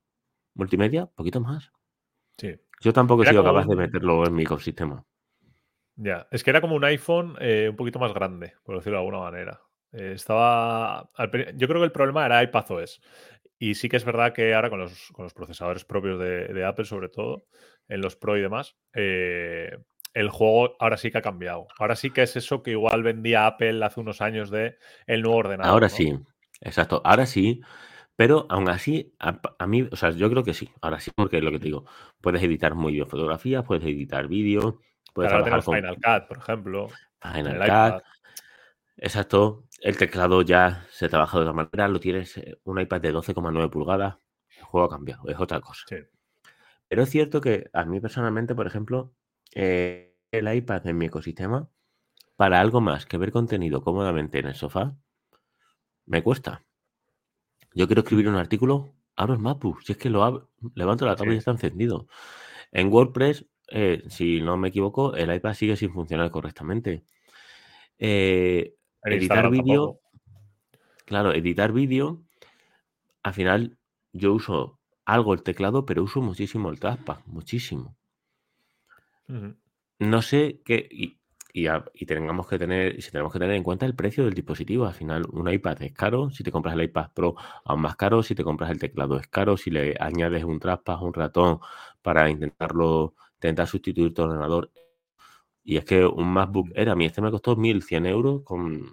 multimedia, poquito más. Sí. Yo tampoco he sido como capaz de un- meterlo en mi ecosistema. Ya, es que era como un iPhone eh, un poquito más grande, por decirlo de alguna manera. Eh, estaba. Yo creo que el problema era iPadOS. Y sí que es verdad que ahora con los, con los procesadores propios de, de Apple, sobre todo, en los Pro y demás, eh, el juego ahora sí que ha cambiado. Ahora sí que es eso que igual vendía Apple hace unos años de el nuevo ordenador. Ahora ¿no? sí, exacto, ahora sí, pero aún así, a, a mí, o sea, yo creo que sí, ahora sí, porque es lo que te digo, puedes editar muy bien fotografías, puedes editar vídeos, puedes Ahora trabajar con Final Cut, por ejemplo. Final Cut. Exacto, el teclado ya se trabaja de otra manera, lo tienes eh, un iPad de 12,9 pulgadas, el juego ha cambiado, es otra cosa. Sí. Pero es cierto que a mí personalmente, por ejemplo, eh, el iPad en mi ecosistema, para algo más que ver contenido cómodamente en el sofá, me cuesta. Yo quiero escribir un artículo, abro el MacBook, si es que lo abro, levanto la tablet y Sí. está encendido. En WordPress, eh, si no me equivoco, el iPad sigue sin funcionar correctamente. Eh, editar vídeo, claro, editar vídeo, al final yo uso algo el teclado, pero uso muchísimo el trackpad, muchísimo. No sé qué. Y, y, a- y tengamos que tener, si tenemos que tener en cuenta el precio del dispositivo. Al final, un iPad es caro. Si te compras el iPad Pro, aún más caro. Si te compras el teclado, es caro. Si le añades un trackpad, un ratón para intentarlo, intentar sustituir tu ordenador. Y es que un MacBook Air, a mí este me costó 1.100 euros. Con,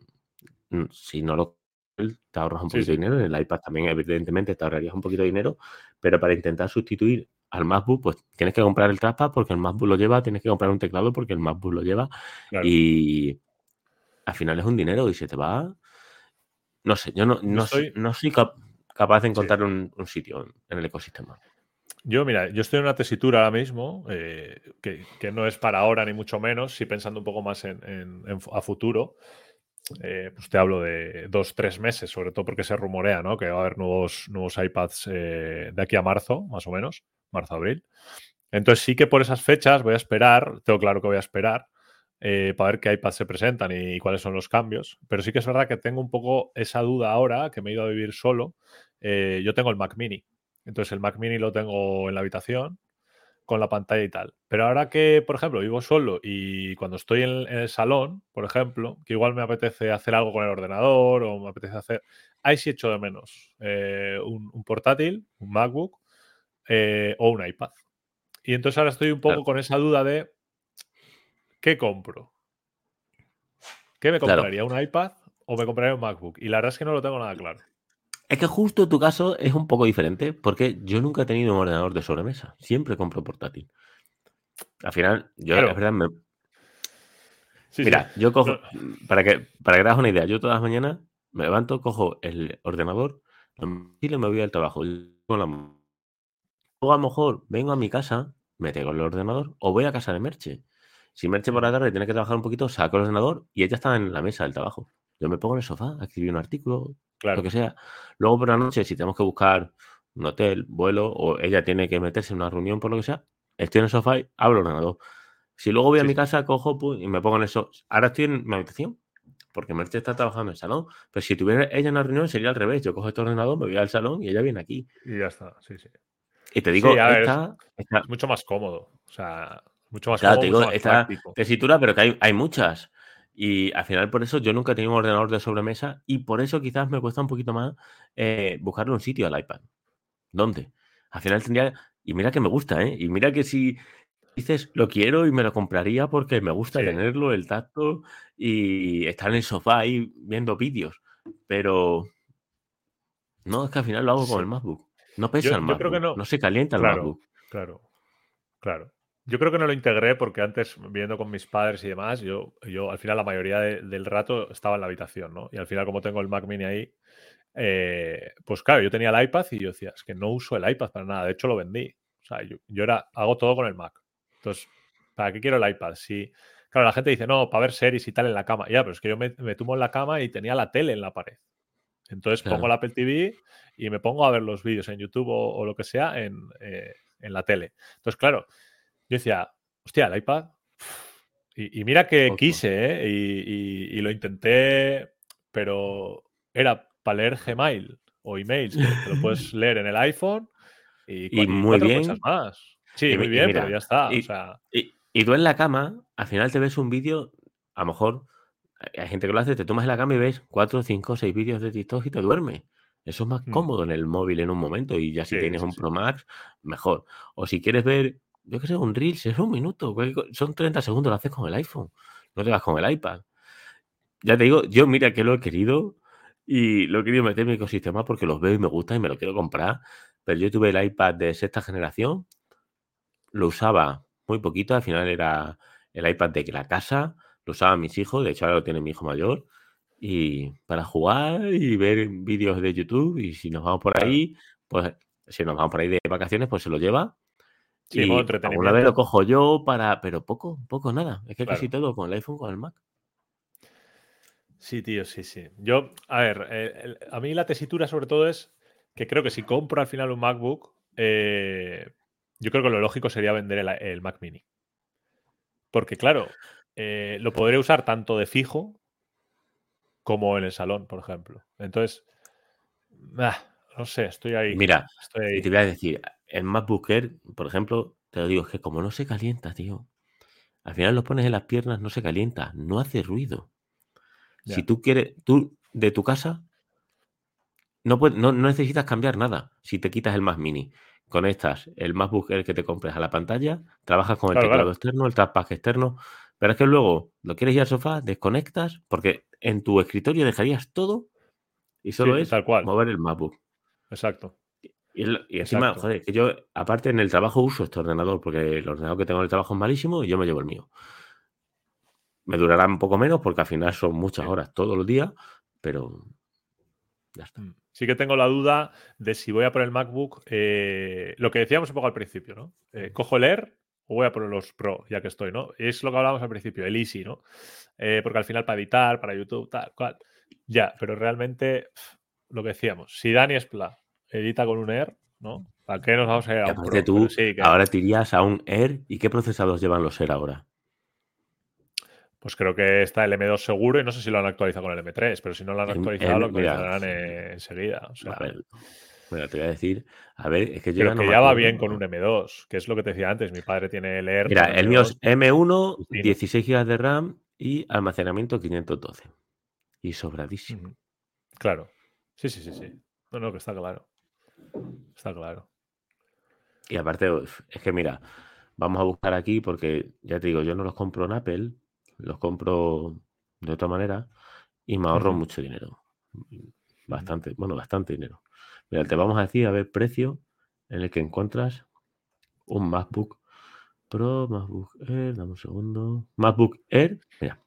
mm, si no lo te ahorras un Sí, poquito sí. de dinero. En el iPad también, evidentemente, te ahorrarías un poquito de dinero. Pero para intentar sustituir al MacBook, pues tienes que comprar el trackpad porque el MacBook lo lleva, tienes que comprar un teclado porque el MacBook lo lleva Claro. y al final es un dinero y se te va. No sé, yo no, no, estoy- no soy cap- capaz de Sí. encontrar un, un sitio en el ecosistema. Yo, mira, yo estoy en una tesitura ahora mismo, eh, que, no es para ahora ni mucho menos, sí pensando un poco más en, a futuro. Eh, pues te hablo de dos, tres meses, sobre todo porque se rumorea, ¿no? Que va a haber nuevos, nuevos iPads eh, de aquí a marzo, más o menos, marzo-abril. Entonces sí que por esas fechas voy a esperar, tengo claro que voy a esperar, para ver qué iPads se presentan y, cuáles son los cambios. Pero sí que es verdad que tengo un poco esa duda ahora, que me he ido a vivir solo. Yo tengo el Mac Mini. Entonces el Mac Mini lo tengo en la habitación con la pantalla y tal. Pero ahora que, por ejemplo, vivo solo y cuando estoy en, el salón, por ejemplo, que igual me apetece hacer algo con el ordenador o me apetece hacer... Ahí sí echo de menos eh, un, portátil, un MacBook eh, o un iPad. Y entonces ahora estoy un poco con esa duda de ¿qué compro? ¿Qué me compraría? ¿Un iPad o me compraría un MacBook? Y la verdad es que no lo tengo nada claro. Es que justo tu caso es un poco diferente, porque yo nunca he tenido un ordenador de sobremesa. Siempre compro portátil. Al final, yo es verdad, me... Mira, yo cojo, para que, para que te hagas una idea, yo todas las mañanas me levanto, cojo el ordenador y me voy al trabajo. Con la... O a lo mejor vengo a mi casa, me tengo el ordenador, o voy a casa de Merche. Si Merche por la tarde tiene que trabajar un poquito, saco el ordenador y ella está en la mesa del trabajo. Yo me pongo en el sofá a escribir un artículo, lo que sea. Luego por la noche, si tenemos que buscar un hotel, vuelo, o ella tiene que meterse en una reunión por lo que sea, estoy en el sofá y abro el ordenador. Si luego voy a mi casa, cojo y me pongo en eso. Ahora estoy en mi habitación, porque Merche está trabajando en el salón. Pero si tuviera ella en la reunión, sería al revés. Yo cojo este ordenador, me voy al salón y ella viene aquí. Y ya está, sí, sí. Y te digo, esta, es, mucho más cómodo. O sea, mucho más cómodo. Te digo, esta tesitura, pero que hay, hay muchas. Y al final, por eso yo nunca he tenido un ordenador de sobremesa y por eso quizás me cuesta un poquito más eh, buscarle un sitio al iPad. ¿Dónde? Al final tendría. Y mira que me gusta, ¿eh? Y mira que si dices lo quiero y me lo compraría porque me gusta tenerlo, el tacto y estar en el sofá ahí viendo vídeos. Pero. No, es que al final lo hago con el MacBook. No pesa el MacBook. no. no. se calienta el MacBook. Claro, claro. Yo creo que no lo integré porque antes, viviendo con mis padres y demás, yo, yo al final la mayoría del rato estaba en la habitación, ¿no? Y al final, como tengo el Mac Mini ahí, eh, pues claro, yo tenía el iPad y yo decía, es que no uso el iPad para nada, de hecho lo vendí. O sea, yo, yo era, hago todo con el Mac. Entonces, ¿para qué quiero el iPad? Si, claro, la gente dice, no, para ver series y tal en la cama. Ya, pero es que yo me, me tumbo en la cama y tenía la tele en la pared. Entonces pongo la Apple TV y me pongo a ver los vídeos en YouTube o, lo que sea en, eh, en la tele. Entonces, claro, yo decía, hostia, el iPad. Y, mira que quise, ¿eh? Y, lo intenté, pero era para leer Gmail o emails, que lo puedes leer en el iPhone y, muy bien. más. Sí, muy bien, pero ya está. Y, tú en la cama, al final te ves un vídeo, a lo mejor hay gente que lo hace, te tomas en la cama y ves cuatro, cinco, seis vídeos de TikTok y te duermes. Eso es más mm. cómodo en el móvil en un momento y ya si tienes un Pro Max, mejor. O si quieres ver yo qué sé, un Reels es un minuto, son 30 segundos, lo haces con el iPhone, no te vas con el iPad. Ya te digo, yo mira que lo he querido y lo he querido meter en mi ecosistema porque los veo y me gusta y me lo quiero comprar, pero yo tuve el iPad de sexta generación, lo usaba muy poquito, al final era el iPad de la casa, lo usaban mis hijos, de hecho ahora lo tiene mi hijo mayor, y para jugar y ver vídeos de YouTube y si nos vamos por ahí, pues si nos vamos por ahí de vacaciones, pues se lo lleva Sí, y alguna vez lo cojo yo para, pero poco, poco, nada. Es que casi todo con el iPhone, con el Mac. Sí, tío, sí, sí. Yo, a ver, eh, a mí la tesitura sobre todo es que creo que si compro al final un MacBook, eh, yo creo que lo lógico sería vender el, Mac Mini. Porque claro, eh, lo podré usar tanto de fijo como en el salón, por ejemplo. Entonces, ah, no sé, estoy ahí. Mira, estoy te voy a decir, el MacBook Air, por ejemplo, te lo digo, es que como no se calienta, tío, al final lo pones en las piernas, no se calienta, no hace ruido. Si tú quieres, tú de tu casa, no, no, necesitas cambiar nada si te quitas el Mac Mini. Conectas el MacBook Air que te compres a la pantalla, trabajas con el teclado externo, el trackpad externo, pero es que luego lo quieres ir al sofá, desconectas, porque en tu escritorio dejarías todo y solo es mover el MacBook. Exacto. Y, encima, joder, que yo, aparte en el trabajo uso este ordenador, porque el ordenador que tengo en el trabajo es malísimo y yo me llevo el mío. Me durará un poco menos porque al final son muchas horas todos los días, pero ya está. Mm. Sí que tengo la duda de si voy a por el MacBook, eh, lo que decíamos un poco al principio, ¿no? Eh, ¿Cojo el Air o voy a por los Pro, ya que estoy, ¿no? Es lo que hablábamos al principio, el Easy, ¿no? Eh, porque al final para editar, para YouTube, tal, cual. Ya, pero realmente, lo que decíamos, si Dani Espla edita con un Air, ¿no? ¿Para qué nos vamos a ir a un Tú, Ahora te irías a un Air. ¿Y qué procesadores llevan los Air ahora? Pues creo que está el M2 seguro y no sé si lo han actualizado con el M3, pero si no lo han actualizado, lo actualizarán enseguida. O sea, A ver, bueno, te voy a decir, a ver, es que yo pero ya no que ya va bien con un M2, que es lo que te decía antes. Mi padre tiene el Air. Mira, el mío es M2. M1, Alucino. 16 GB de RAM y almacenamiento 512. Y sobradísimo. Claro. Sí, sí, sí, sí. No, no, que está claro. Está claro. Y aparte, es que mira, vamos a buscar aquí porque ya te digo, yo no los compro en Apple, los compro de otra manera y me ahorro mucho dinero. Bastante, bueno, bastante dinero. Mira, te vamos a decir, a ver, precio en el que encuentras un MacBook Pro, MacBook Air, dame un segundo. MacBook Air, mira.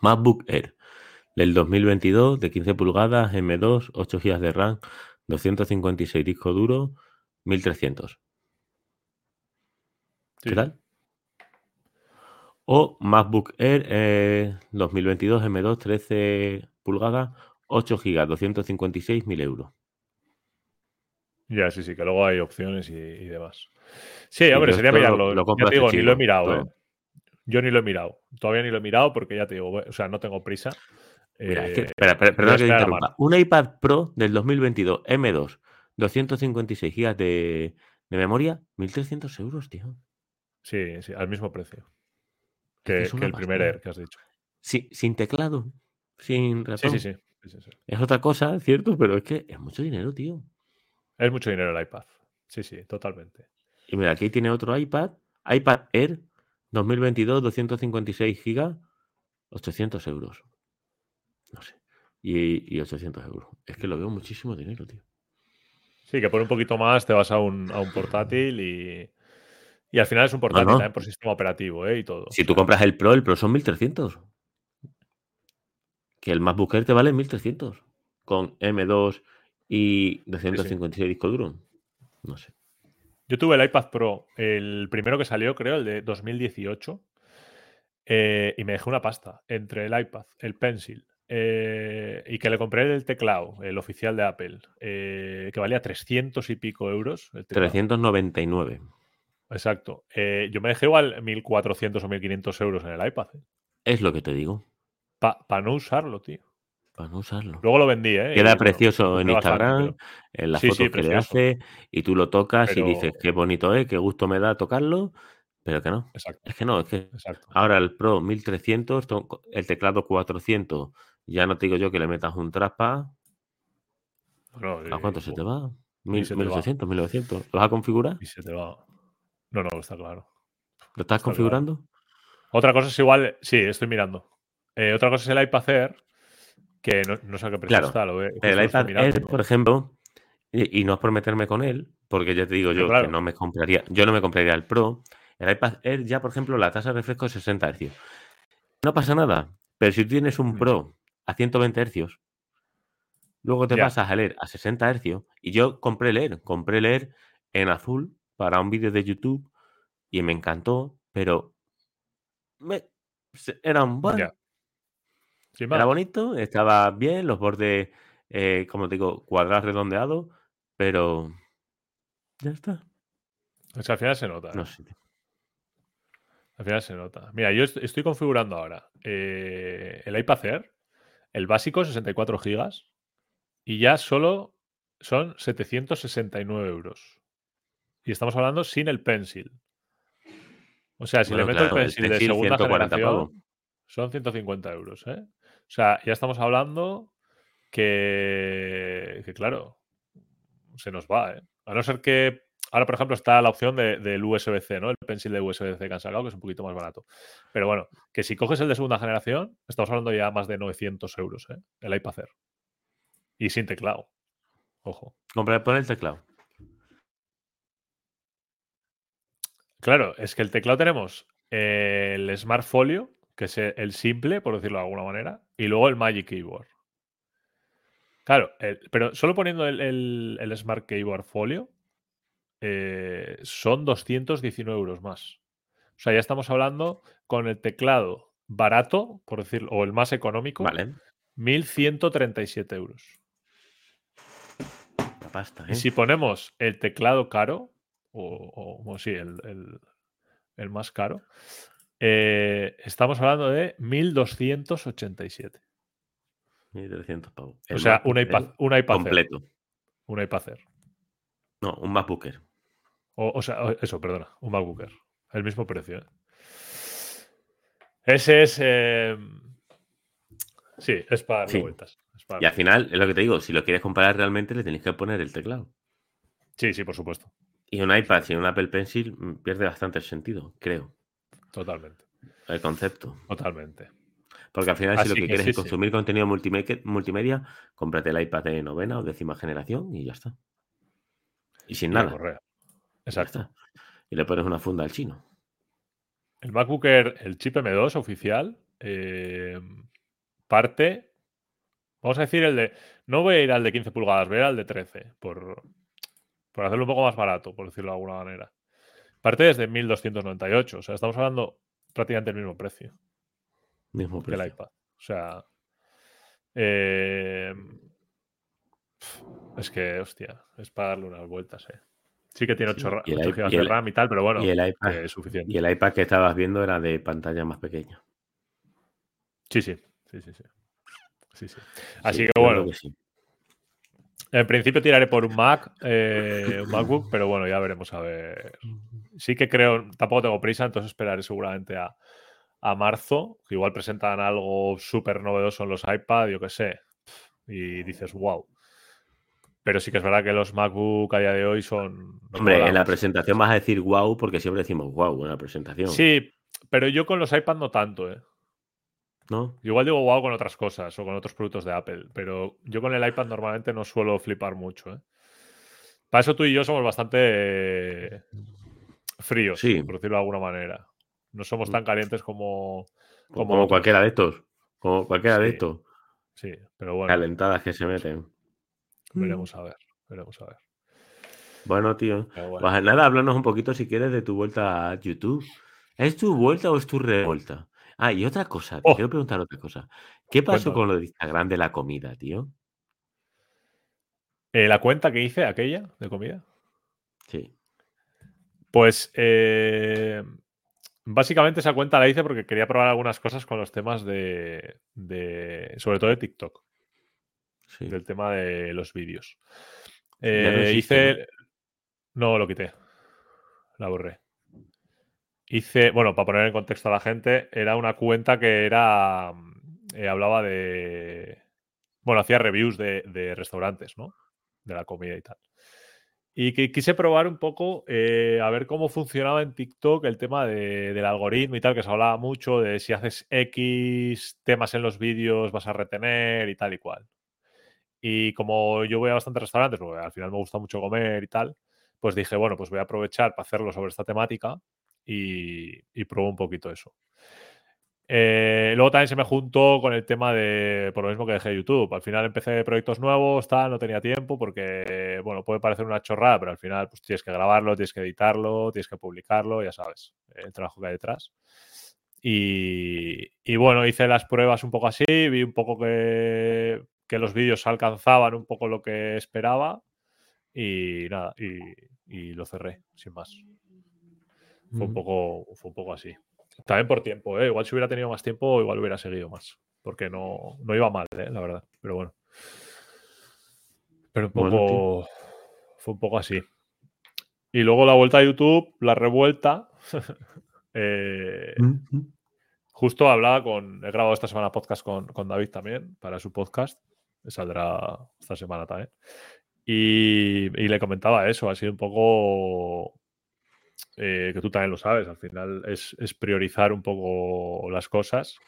MacBook Air del 2022 de 15 pulgadas, M2, 8 GB de RAM, 256 disco duro, 1300. Sí. ¿Qué tal? O MacBook Air eh, 2022 M2 13 pulgadas, 8 GB, 256 mil euros. Ya, sí, sí, que luego hay opciones y, y demás. Sí, hombre, sería esto lo- mirarlo. lo Ya te digo, hace ni lo he mirado. ¿eh? Yo ni lo he mirado. Todavía ni lo he mirado porque ya te digo, o sea, no tengo prisa. Mira, es que, Eh, espera, que te interrumpa. Un iPad Pro del 2022 M2, 256 GB de, de memoria, 1300 euros, tío. Sí, sí, al mismo precio que que, es que una el primer. Air que has dicho. Sí, sin teclado, sin ratón. sí, sí. sí, sí, sí. Es otra cosa, cierto, pero es que es mucho dinero, tío. Es mucho dinero el iPad. Sí, sí, totalmente. Y mira, aquí tiene otro iPad, iPad Air 2022, 256 GB, 800 euros. No sé. Y, y 800 euros. Es que lo veo muchísimo dinero, tío. Sí, que por un poquito más te vas a un, a un portátil y, y al final es un portátil no. también por sistema operativo ¿eh? y todo. Si O tú compras el Pro, el Pro son 1300. Que el MacBook Air te vale 1300. Con M2 y 256 disco duro. No sé. Yo tuve el iPad Pro, el primero que salió, creo, el de 2018, eh, y me dejé una pasta entre el iPad, el Pencil, eh, y que le compré el teclado, el oficial de Apple, eh, que valía 300 y pico euros. El teclado. 399. Exacto. Eh, yo me dejé igual 1.400 o 1.500 euros en el iPad, Es lo que te digo. para no usarlo, tío. Para no usarlo. Luego lo vendí, ¿eh? Queda precioso en bastante, Instagram, pero- en las Sí, fotos sí, que le hace, y tú lo tocas y dices qué bonito es, qué gusto me da tocarlo, pero que no. Exacto, Es que no, es que exacto. ahora el Pro 1300, to- el teclado 400, ya no te digo yo que le metas un traspa, ¿a y- cuánto se te va? se va. 1800, 1900. ¿Lo vas a configurar? Y se te va. No, no, está claro. ¿Lo estás Está configurando? Otra cosa es igual, sí, estoy mirando. Eh, otra cosa es el iPad Air, que no, no sé a qué precio Claro, está. Lo El iPad mirando. Air, por ejemplo, y, y no es por meterme con él, porque ya te digo yo claro. que no me compraría, yo no me compraría el Pro. El iPad Air ya, por ejemplo, la tasa de refresco es 60 Hz. No pasa nada, pero si tienes un Mm. Pro a 120 Hz, luego te pasas a leer a 60 Hz, y yo compré leer, compré leer en azul para un vídeo de YouTube y me encantó, pero me- era un buen, era bonito, estaba bien, los bordes, eh, como te digo, cuadrados redondeados, pero ya está. O sea, al final se nota. ¿eh? No sé. tío. Al final se nota. Mira, yo est- estoy configurando ahora eh, el iPad Air, el básico 64 gigas, y ya solo son 769 euros. Y estamos hablando sin el Pencil. O sea, si Bueno, le meto claro, el el Pencil de segunda 140 generación, son 150 euros. ¿eh? O sea, ya estamos hablando que, que, claro, se nos va. ¿eh? A no ser que Ahora, por ejemplo, está la opción de- del USB-C, ¿no? El pencil de USB-C que han sacado, que es un poquito más barato. Pero bueno, que si coges el de segunda generación, estamos hablando ya más de 900 euros, ¿eh? El iPad Air. Y sin teclado. Ojo. Comprar, pon el teclado. Claro, es que el teclado tenemos eh, el Smart Folio, que es el simple, por decirlo de alguna manera, y luego el Magic Keyboard. Claro, el- pero solo poniendo el, el- el Smart Keyboard Folio eh, son 219 euros más. O sea, ya estamos hablando con el teclado barato, por decirlo, o el más económico, Vale. 1137 euros. La pasta, Y ¿eh? si ponemos el teclado caro, o, o- o sí, el, el- el más caro, Eh, estamos hablando de 1287. 1300 pavos. O sea, un iPad, un iPad completo. un iPad Air. No, un MacBook Air. O, o sea, eso, perdona, un MacBook Air. El mismo precio. ¿eh? Ese es. eh, Sí, es para Sí. vueltas. es para Y al final, es lo que te digo, si lo quieres comparar realmente, le tenéis que poner el teclado. Sí, sí, por supuesto. Y un iPad sin un Apple Pencil mm, pierde bastante el sentido, creo, Totalmente. el concepto. Totalmente. Porque al final, si lo que que quieres sí, es sí. consumir contenido multimedia, cómprate el iPad de novena o décima generación y ya está. Y sin Y nada. Exacto. Y le pones una funda al chino. El MacBook Air, el chip M2 oficial, eh, parte. Vamos a decir el de. No voy a ir al de 15 pulgadas, voy a ir al de 13, por, por hacerlo un poco más barato, por decirlo de alguna manera. Parte desde 1298, o sea, estamos hablando prácticamente del mismo precio Mismo que el precio. iPad. O sea. eh, es que, hostia, es para darle unas vueltas, eh. Sí que tiene Sí, 8, ra- y el 8 i- GB de RAM y tal, pero bueno, y el iPad, que es suficiente. y el iPad que estabas viendo era de pantalla más pequeña. Sí, sí, sí, sí, sí. Sí, sí. Así Sí, que bueno, que sí. en principio tiraré por un Mac, eh, un MacBook, pero bueno, ya veremos a ver. Sí que creo, tampoco tengo prisa, entonces esperaré seguramente a, a marzo, que igual presentan algo súper novedoso en los iPad, yo qué sé, y dices, wow. Pero sí que es verdad que los MacBook a día de hoy son... Hombre, en la presentación vas a decir wow, porque siempre decimos wow en la presentación. Sí, pero yo con los iPad no tanto, ¿eh? ¿No? Yo Igual digo wow con otras cosas o con otros productos de Apple, pero yo con el iPad normalmente no suelo flipar mucho. ¿eh? Para eso tú y yo somos bastante eh, fríos, Sí. por decirlo de alguna manera. No somos tan calientes como. Como, cualquiera de estos. Como cualquiera de estos. Sí, pero bueno, Calentadas que se meten. veremos a ver. Veremos a ver. Bueno, tío. Bueno. Pues nada, háblanos un poquito si quieres de tu vuelta a YouTube. ¿Es tu vuelta o es tu revuelta? Ah, y otra cosa, te Oh. quiero preguntar otra cosa. ¿Qué pasó Cuéntame. con lo de Instagram de la comida, tío? Eh, la cuenta que hice, aquella de comida, Sí. Pues eh, básicamente esa cuenta la hice porque quería probar algunas cosas con los temas de, de- sobre todo de TikTok, sí. del tema de los vídeos. No Eh, hice, no lo quité, la borré. Hice, bueno, para poner en contexto a la gente, era una cuenta que era, eh, hablaba de, bueno, hacía reviews de, de restaurantes, ¿no? De la comida y tal. Y que quise probar un poco eh, a ver cómo funcionaba en TikTok el tema de- del algoritmo y tal, que se hablaba mucho de si haces X temas en los vídeos vas a retener y tal y cual. Y como yo voy a bastantes restaurantes, porque al final me gusta mucho comer y tal, pues dije, bueno, pues voy a aprovechar para hacerlo sobre esta temática y, y un poquito eso. Eh, luego también se me juntó con el tema de, por lo mismo que dejé YouTube. Al final empecé proyectos nuevos, tal, no tenía tiempo porque, bueno, puede parecer una chorrada, pero al final pues tienes que grabarlo, tienes que editarlo, tienes que publicarlo, ya sabes, el trabajo que hay detrás. Y, y bueno, hice las pruebas un poco así, vi un poco que, que los vídeos alcanzaban un poco lo que esperaba y nada, y, y lo cerré, sin más. Fue un Ujú. poco, fue un poco así. También por tiempo, ¿eh? Igual si hubiera tenido más tiempo, igual hubiera seguido más. Porque no, no iba mal, ¿eh? La verdad. Pero bueno. Pero un Bueno, poco. fue un poco así. Y luego la vuelta a YouTube, la revuelta. eh. Justo hablaba con. He grabado esta semana podcast con, con David también, para su podcast. Saldrá esta semana también. Y, le comentaba eso. Ha sido un poco. eh, que tú también lo sabes. Al final es, priorizar un poco las cosas.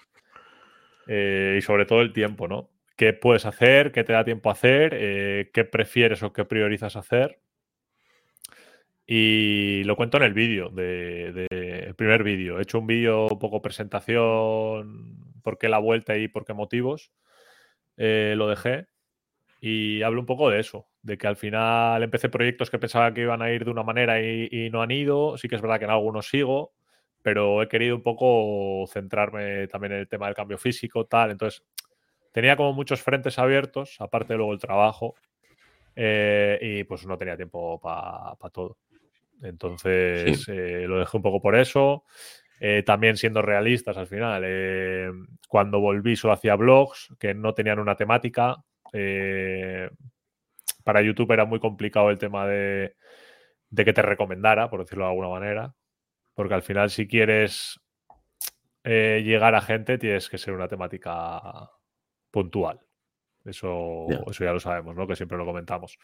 eh, y sobre todo el tiempo, ¿no? ¿Qué puedes hacer? ¿Qué te da tiempo a hacer? eh, ¿Qué prefieres o qué priorizas hacer? Y lo cuento en el vídeo, de, el primer vídeo. He hecho un vídeo un poco presentación, por qué la vuelta y por qué motivos. Lo dejé y hablo un poco de eso, de que al final empecé proyectos que pensaba que iban a ir de una manera y, y no han ido. Sí que es verdad que en algunos sigo, pero he querido un poco centrarme también en el tema del cambio físico, tal. Entonces, tenía como muchos frentes abiertos, aparte de luego el trabajo, eh, y pues no tenía tiempo para todo. Entonces, eh, lo dejé un poco por eso. eh, también siendo realistas al final. cuando volví solo hacía blogs que no tenían una temática. eh, para YouTube era muy complicado el tema de, de que te recomendara, por decirlo de alguna manera. Porque al final, si quieres eh, llegar a gente, tienes que ser una temática puntual. Eso, Ya. eso ya lo sabemos, ¿no? Que siempre lo comentamos.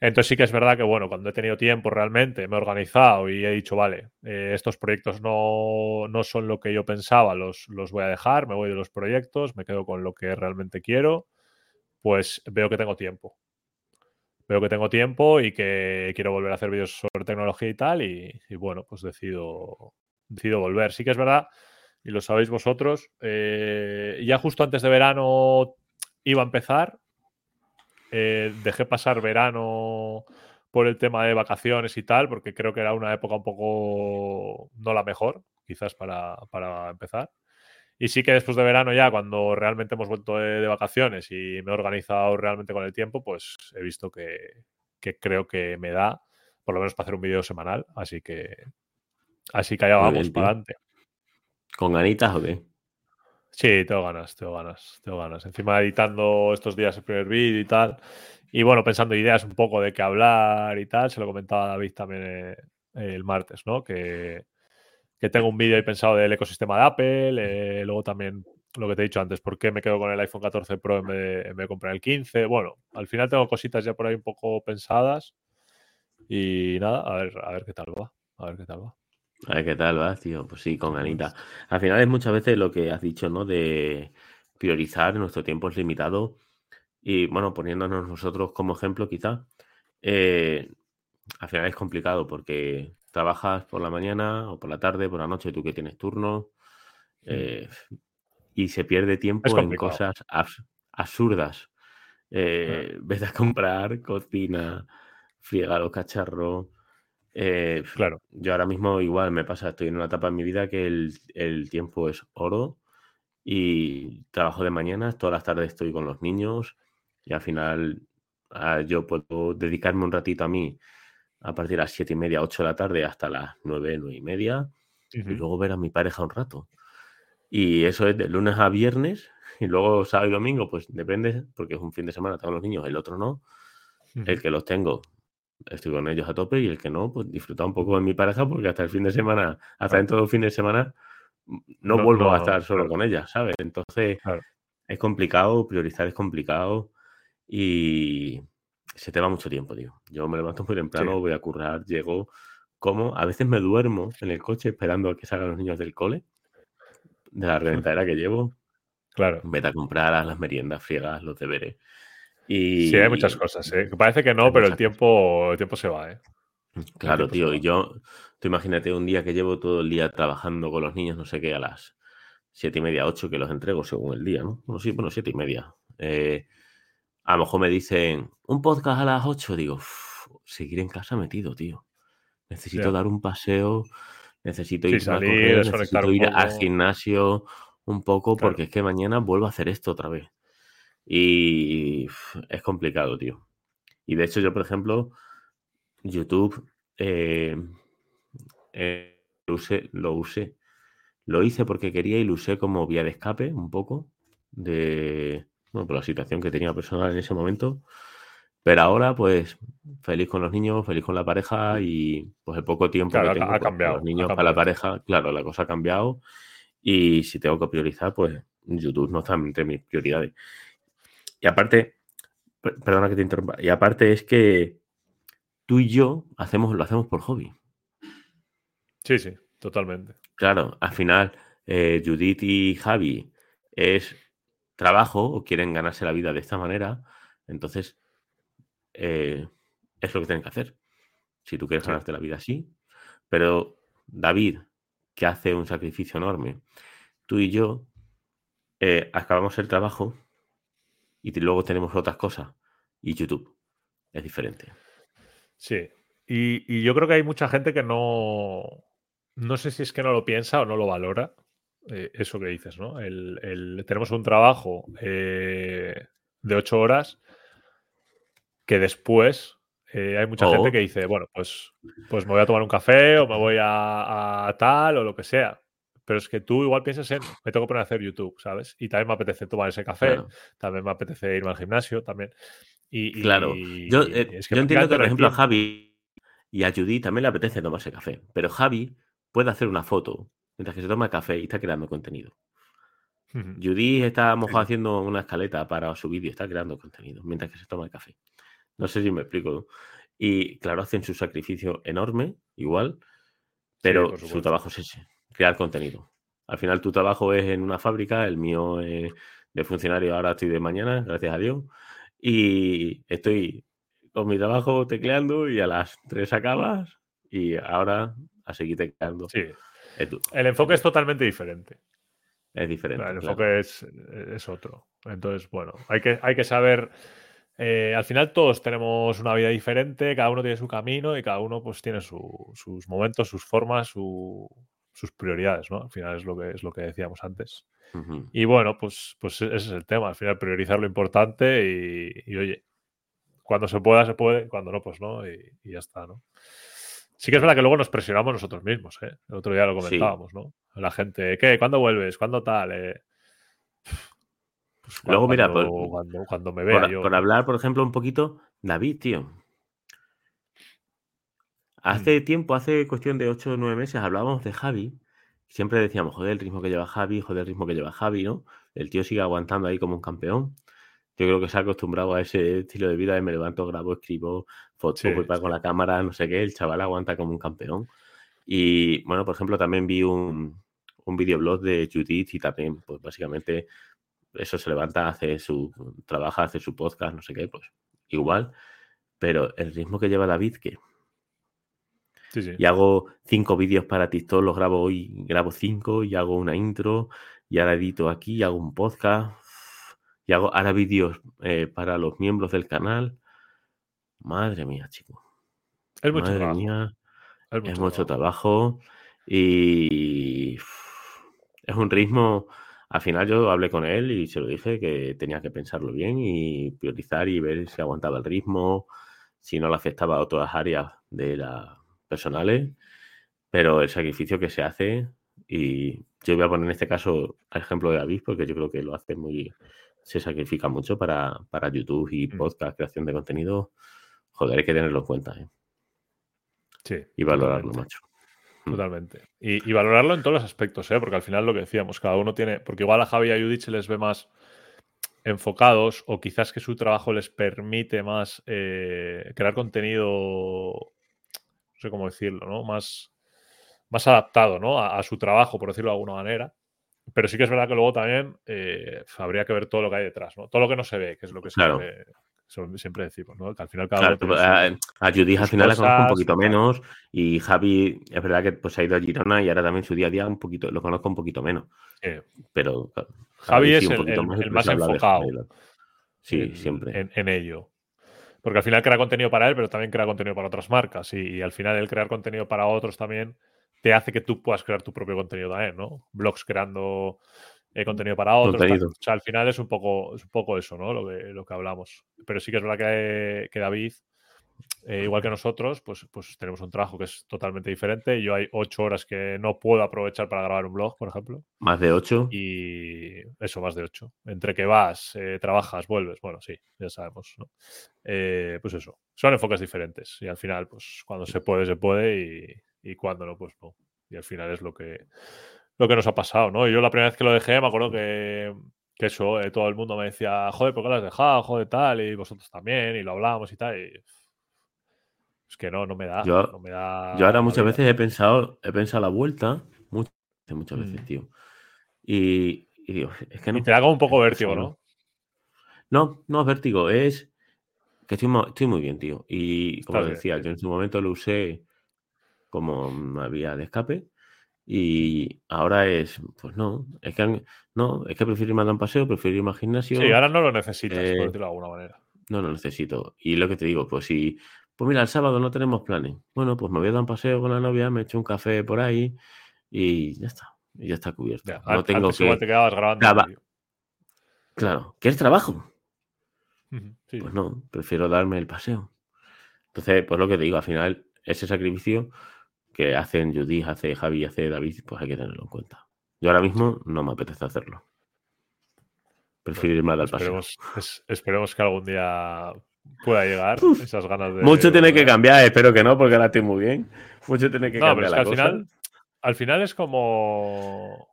Entonces sí que es verdad que, bueno, cuando he tenido tiempo realmente, me he organizado y he dicho, vale, eh, estos proyectos no, no son lo que yo pensaba, los, los voy a dejar, me voy de los proyectos, me quedo con lo que realmente quiero, pues veo que tengo tiempo. Veo que tengo tiempo y que quiero volver a hacer vídeos sobre tecnología y tal, y, bueno, pues decido, decido volver. Sí que es verdad, y lo sabéis vosotros, eh, ya justo antes de verano iba a empezar, eh, dejé pasar verano por el tema de vacaciones y tal, porque creo que era una época un poco no la mejor, quizás para, para empezar. Y sí que después de verano ya, cuando realmente hemos vuelto de, de vacaciones y me he organizado realmente con el tiempo, pues he visto que, que creo que me da, por lo menos para hacer un vídeo semanal. Así que, así que allá vamos, bien, para adelante. ¿Con ganitas o qué? Sí, tengo ganas, tengo ganas, tengo ganas. Encima editando estos días el primer vídeo y tal. Y bueno, pensando ideas un poco de qué hablar y tal. Se lo comentaba a David también eh, el martes, ¿no? Que, que tengo un vídeo ahí pensado del ecosistema de Apple. eh, luego también lo que te he dicho antes, por qué me quedo con el iPhone 14 Pro en vez de, el 15. Bueno, al final tengo cositas ya por ahí un poco pensadas. Y nada, a ver, a ver qué tal va. A ver qué tal va. A ver qué tal va, tío. Pues sí, con ganitas. Al final es muchas veces lo que has dicho, ¿no? De priorizar, nuestro tiempo es limitado. Y bueno, poniéndonos nosotros como ejemplo, quizá, eh, al final es complicado porque trabajas por la mañana o por la tarde, por la noche, tú que tienes turno, eh, y se pierde tiempo en cosas abs- absurdas. Eh, Vete a comprar, cocina, friega los cacharros. eh, Claro. yo ahora mismo igual me pasa, estoy en una etapa en mi vida que el, el tiempo es oro y trabajo de mañana, todas las tardes estoy con los niños y al final ah, yo puedo dedicarme un ratito a mí a partir de las siete y media, 8 de la tarde hasta las nueve, nueve y media y luego ver a mi pareja un rato. Y eso es de lunes a viernes y luego sábado y domingo, pues depende, porque es un fin de semana, tengo los niños, el otro no. El que los tengo, estoy con ellos a tope y el que no, pues disfrutar un poco de mi pareja porque hasta el fin de semana, hasta dentro de un fin de semana, no, No- vuelvo no, a estar solo claro. con ella, ¿sabes? Entonces Claro. es complicado, priorizar es complicado y se te va mucho tiempo, tío. Yo me levanto muy temprano, Sí. voy a currar, llego, como, a veces me duermo en el coche esperando a que salgan los niños del cole, de la reventadera que llevo, Claro. vete a comprar las meriendas, friegas, los deberes. Y Sí, hay muchas cosas, ¿eh? Parece que no, pero el tiempo, el tiempo se va, ¿eh? Claro, tiempo se tío, y yo, tú imagínate un día que llevo todo el día trabajando con los niños, no sé qué, a las siete y media, ocho, que los entrego según el día, ¿no? Bueno, sí, bueno, siete y media. Eh, a lo mejor me dicen, un podcast a las ocho, digo, "Uf, seguir en casa metido, tío. Necesito dar un paseo, necesito Sí, ir a salir, correr, desconectar necesito ir al gimnasio un poco, Claro. porque es que mañana vuelvo a hacer esto otra vez. Y es complicado, tío. Y de hecho, yo, por ejemplo, YouTube eh, eh, lo, usé, lo usé. Lo hice porque quería y lo usé como vía de escape un poco de bueno, por la situación que tenía personal en ese momento. Pero ahora, pues, feliz con los niños, feliz con la pareja y pues el poco tiempo Claro, que tengo ha pues, con cambiado, los niños para la pareja, claro, la cosa ha cambiado. Y si tengo que priorizar, pues YouTube no está entre mis prioridades. Y aparte, per- perdona que te interrumpa, y aparte es que tú y yo hacemos, lo hacemos por hobby. Sí, sí, totalmente. Claro, al final, eh, Judith y Javi es trabajo o quieren ganarse la vida de esta manera, entonces eh, es lo que tienen que hacer. Si tú quieres Sí. ganarte la vida así, pero David, que hace un sacrificio enorme, tú y yo eh, acabamos el trabajo y luego tenemos otras cosas y YouTube es diferente. Sí. Y, y yo creo que hay mucha gente que no. No sé si es que no lo piensa o no lo valora. Eh, eso que dices, ¿no? El, el- tenemos un trabajo eh, de ocho horas que después eh, hay mucha gente que dice, bueno, pues, pues me voy a tomar un café o me voy a, a tal o lo que sea. pero es que tú igual piensas en, me tengo que poner a hacer YouTube, ¿sabes? Y también me apetece tomar ese café, Claro. también me apetece irme al gimnasio, también. Y, Claro. Yo, y eh, es que yo entiendo que, por ejemplo, a. Javi y a Judy también le apetece tomarse café. Pero Javi puede hacer una foto mientras que se toma café y está creando contenido. Ujú. Judy está a lo mejor sí. haciendo una escaleta para su vídeo, está creando contenido mientras que se toma el café. No sé si me explico. Y claro, hacen su sacrificio enorme, igual, pero su trabajo es ese, crear contenido. Al final tu trabajo es en una fábrica, el mío es de funcionario, ahora estoy de mañana, gracias a Dios, y estoy con mi trabajo tecleando y a las 3 acabas y ahora a seguir tecleando. Sí, el enfoque es totalmente diferente. es diferente. el claro. enfoque es, es otro. Entonces, bueno, hay que, hay que saber. eh, al final todos tenemos una vida diferente, cada uno tiene su camino y cada uno pues tiene su- sus momentos, sus formas, su- sus prioridades, ¿no? Al final es lo que es lo que decíamos antes. Ujú. Y bueno, pues, pues ese es el tema. Al final priorizar lo importante y, y, oye, cuando se pueda, se puede, cuando no, pues no, y, y ya está, ¿no? Sí que es verdad que luego nos presionamos nosotros mismos, ¿eh? El otro día lo Sí. comentábamos, ¿no? La gente, ¿qué? ¿Cuándo vuelves? ¿Cuándo tal? Eh, pues Luego, cuando, mira, por- cuando, cuando me vea Por, yo. por hablar, por ejemplo, un poquito, David, tío. Mm. Hace tiempo, hace cuestión de 8 o 9 meses, hablábamos de Javi. Siempre decíamos, joder, el ritmo que lleva Javi, joder, el ritmo que lleva Javi, ¿no? El tío sigue aguantando ahí como un campeón. Yo creo que se ha acostumbrado a ese estilo de vida de me levanto, grabo, escribo, fotos, Sí, voy para con la cámara, no sé qué. El chaval aguanta como un campeón. Y bueno, por ejemplo, también vi un, un videoblog de Judith y también, pues básicamente, eso se levanta, hace su, trabaja, hace su podcast, no sé qué, pues igual. Pero el ritmo que lleva David, que Sí, sí. y hago cinco vídeos para TikTok, los grabo hoy, grabo cinco y hago una intro y ahora edito aquí y hago un podcast y hago ahora vídeos eh, para los miembros del canal. Madre mía, chico. Es mucho Madre trabajo. mía, Es mucho, es mucho trabajo. trabajo y es un ritmo. Al final yo hablé con él y se lo dije que tenía que pensarlo bien y priorizar y ver si aguantaba el ritmo, si no le afectaba a otras áreas de las personales, pero el sacrificio que se hace y yo voy a poner en este caso el ejemplo de David porque yo creo que lo hace muy, se sacrifica mucho para, para YouTube y Mm. podcast, creación de contenido. Joder, hay que tenerlo en cuenta ¿eh? Sí, y valorarlo, totalmente. macho. Totalmente. Y, y valorarlo en todos los aspectos, ¿eh? porque al final lo que decíamos, cada uno tiene. Porque igual a Javi y a Judith se les ve más enfocados, o quizás que su trabajo les permite más eh, crear contenido. No sé cómo decirlo, ¿no? Más, más adaptado, ¿no? A, a su trabajo, por decirlo de alguna manera. Pero sí que es verdad que luego también eh, habría que ver todo lo que hay detrás, ¿no? Todo lo que no se ve, que es lo que Claro. siempre, decimos, ¿no? Que al final cada Claro, uno tú, su- a, Judith al final la conozco un cosas, poquito menos y Javi es verdad que pues ha ido a Girona y ahora también su día a día un poquito lo conozco un poquito menos, eh, pero Javi es el- más enfocado. Sí, en- siempre. En, en ello. Porque al final crea contenido para él, pero también crea contenido para otras marcas. Y, y al final el crear contenido para otros también te hace que tú puedas crear tu propio contenido también, ¿no? Blogs creando eh, contenido para otros. tal. Contenido. O sea, al final es un poco, es un poco eso, ¿no? Lo que, lo que hablamos. Pero sí que es verdad que, que David, eh, igual que nosotros, pues, pues tenemos un trabajo que es totalmente diferente. Yo hay ocho horas que no puedo aprovechar para grabar un blog, por ejemplo. Más de ocho. Y eso, más de ocho. Entre que vas, eh, trabajas, vuelves. Bueno, sí, ya sabemos, ¿no? Eh, pues eso. Son enfoques diferentes. Y al final, pues cuando se puede, se puede. Y, cuando no, pues no. Y al final es lo que, lo que nos ha pasado, ¿no? Y yo la primera vez que lo dejé, me acuerdo que, que eso, eh, todo el mundo me decía, joder, ¿por qué lo has dejado? Joder, tal. Y vosotros también. Y lo hablábamos y tal. Y es que no, no me da. Yo- no me da Yo ahora muchas vida. veces he pensado, he pensado la vuelta, muchas, muchas veces, Mm. tío. Y, y digo, es que no. Y te da como un poco vértigo, ¿no? No, no es vértigo, es que estoy, muy bien, tío. Y como bien, decía, yo en su momento lo usé como una vía de escape. Y ahora es, pues no, es que no, es que prefiero irme a dar un paseo, prefiero irme al gimnasio. Sí, ahora no lo necesitas, eh, por decirlo de alguna manera. No lo necesito. Y lo que te digo, pues si, pues mira, el sábado no tenemos planes. Bueno, pues me voy a dar un paseo con la novia, me echo un café por ahí y ya está. Y ya está cubierto. Ya, no tengo antes igual que. te quedabas grabando. Graba- vídeo. Claro, ¿qué es trabajo? Sí. Pues no, prefiero darme el paseo. Entonces, pues lo que te digo, al final, ese sacrificio que hacen Judith, hace Javi, hace David, pues hay que tenerlo en cuenta. Yo ahora mismo no me apetece hacerlo. Prefiero irme al paseo. Esperemos, es- esperemos que algún día pueda llegar esas ganas de. Mucho tiene que cambiar, espero que no, porque ahora estoy muy bien. Mucho tiene que No, pero cambiar que la al cosa. final, al final es como.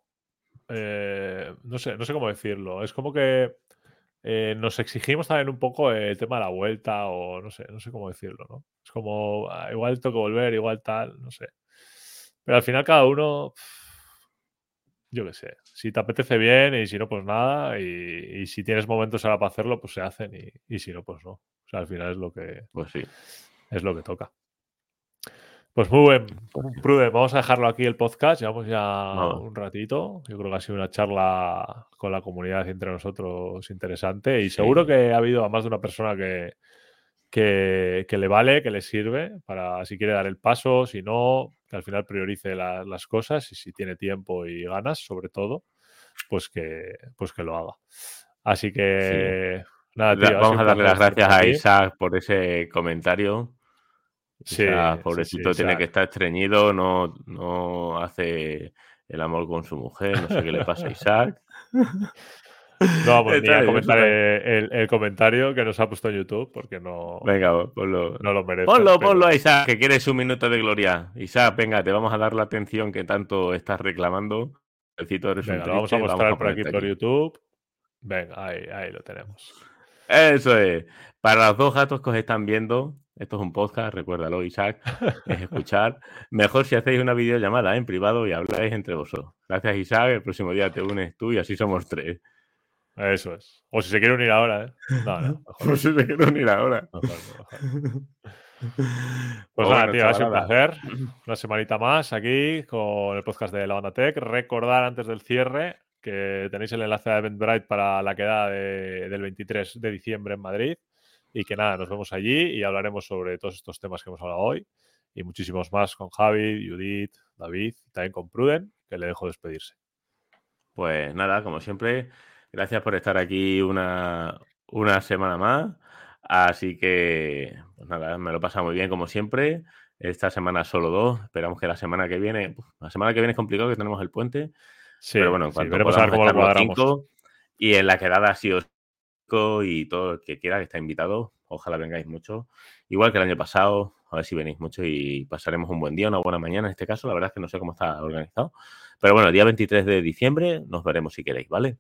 eh, no sé, no sé cómo decirlo. Es como que eh, nos exigimos también un poco el tema de la vuelta, o no sé, no sé cómo decirlo, ¿no? Es como ah, igual tengo que volver, igual tal, no sé. Pero al final cada uno. Yo qué sé. Si te apetece bien y si no, pues nada. Y, y si tienes momentos ahora para hacerlo, pues se hacen. Y, y si no, pues no. O sea, al final es lo que, Pues sí. es lo que toca. Pues muy buen, Pues. Pruden, vamos a dejarlo aquí el podcast. Llevamos ya un ratito. Yo creo que ha sido una charla con la comunidad entre nosotros interesante. Y seguro Sí. que ha habido a más de una persona que, que, que le vale, que le sirve para si quiere dar el paso, si no, que al final priorice la- las cosas y si tiene tiempo y ganas, sobre todo, pues que, pues que lo haga. Así que nada, Da- tío, Vamos a darle las gracias a. Isaac por ese comentario. Sí, pobrecito, sí, tiene que estar estreñido, no, no hace el amor con su mujer, no sé qué le pasa a Isaac. No vamos ni a comentar el, el comentario que nos ha puesto en YouTube porque no, Venga, pues, ponlo. no lo merece. Ponlo, pero- ponlo a Isaac, que quiere su minuto de gloria. Isaac, venga, te vamos a dar la atención que tanto estás reclamando. Eres un Venga, lo vamos a mostrar por ponerte aquí por YouTube. Venga, ahí, ahí lo tenemos. Eso es. Para los dos gatos que os están viendo, esto es un podcast, recuérdalo, Isaac, es escuchar. Mejor si hacéis una videollamada en privado y habláis entre vosotros. Gracias, Isaac. El próximo día te unes tú y así somos tres. Eso es. O si se quiere unir ahora, ¿eh? No, no, mejor, Por si se quiere unir ahora. mejor, mejor. Pues Pues nada, bueno, tío, ha sido un placer. Una semanita más aquí con el podcast de la banda Tech. Recordar antes del cierre que tenéis el enlace a Eventbrite para la quedada de- del 23 de diciembre en Madrid. Y que nada, nos vemos allí y hablaremos sobre todos estos temas que hemos hablado hoy y muchísimos más con Javi, Judith, David y también con Pruden, que le dejo despedirse. Pues nada, como siempre, gracias por estar aquí una, una semana más. Así que, pues nada, me lo pasa muy bien como siempre. Esta semana solo dos. Esperamos que la semana que viene, la semana que viene es complicado que tenemos el puente, Sí, pero bueno, en sí, cuanto a ver cómo lo cinco, y en la quedada sí os y todo el que quiera que está invitado, ojalá vengáis mucho. Igual que el año pasado, a ver si venís mucho y pasaremos un buen día, una buena mañana en este caso. La verdad es que no sé cómo está organizado. Pero bueno, el día 23 de diciembre nos veremos si queréis, ¿vale?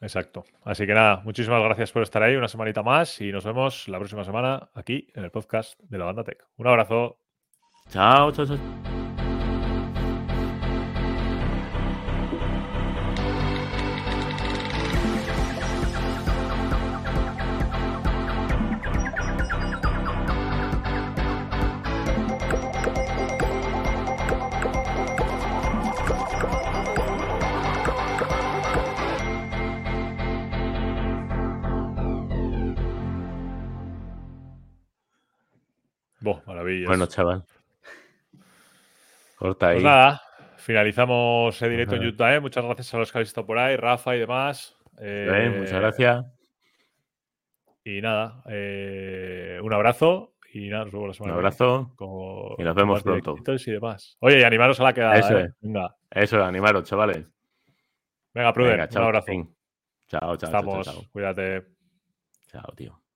Exacto. Así que nada, muchísimas gracias por estar ahí una semanita más y nos vemos la próxima semana aquí en el podcast de la banda Tech. Un abrazo. Chao, chao, chao. Maravillas. Bueno, chaval. Corta ahí. Pues nada, finalizamos el directo en. YouTube. ¿eh? Muchas gracias a los que habéis estado por ahí, Rafa y demás. Bien, Eh, muchas gracias. Y nada, eh, un abrazo y nada, nos vemos la Un semana abrazo. y nos vemos pronto. y demás. Oye, y animaros a la quedada. Eso es. Venga, Eso, animaros, chavales. venga, Pruden, un abrazo. Chao, chao, chao, chao, Estamos, chao. cuídate. Chao, tío.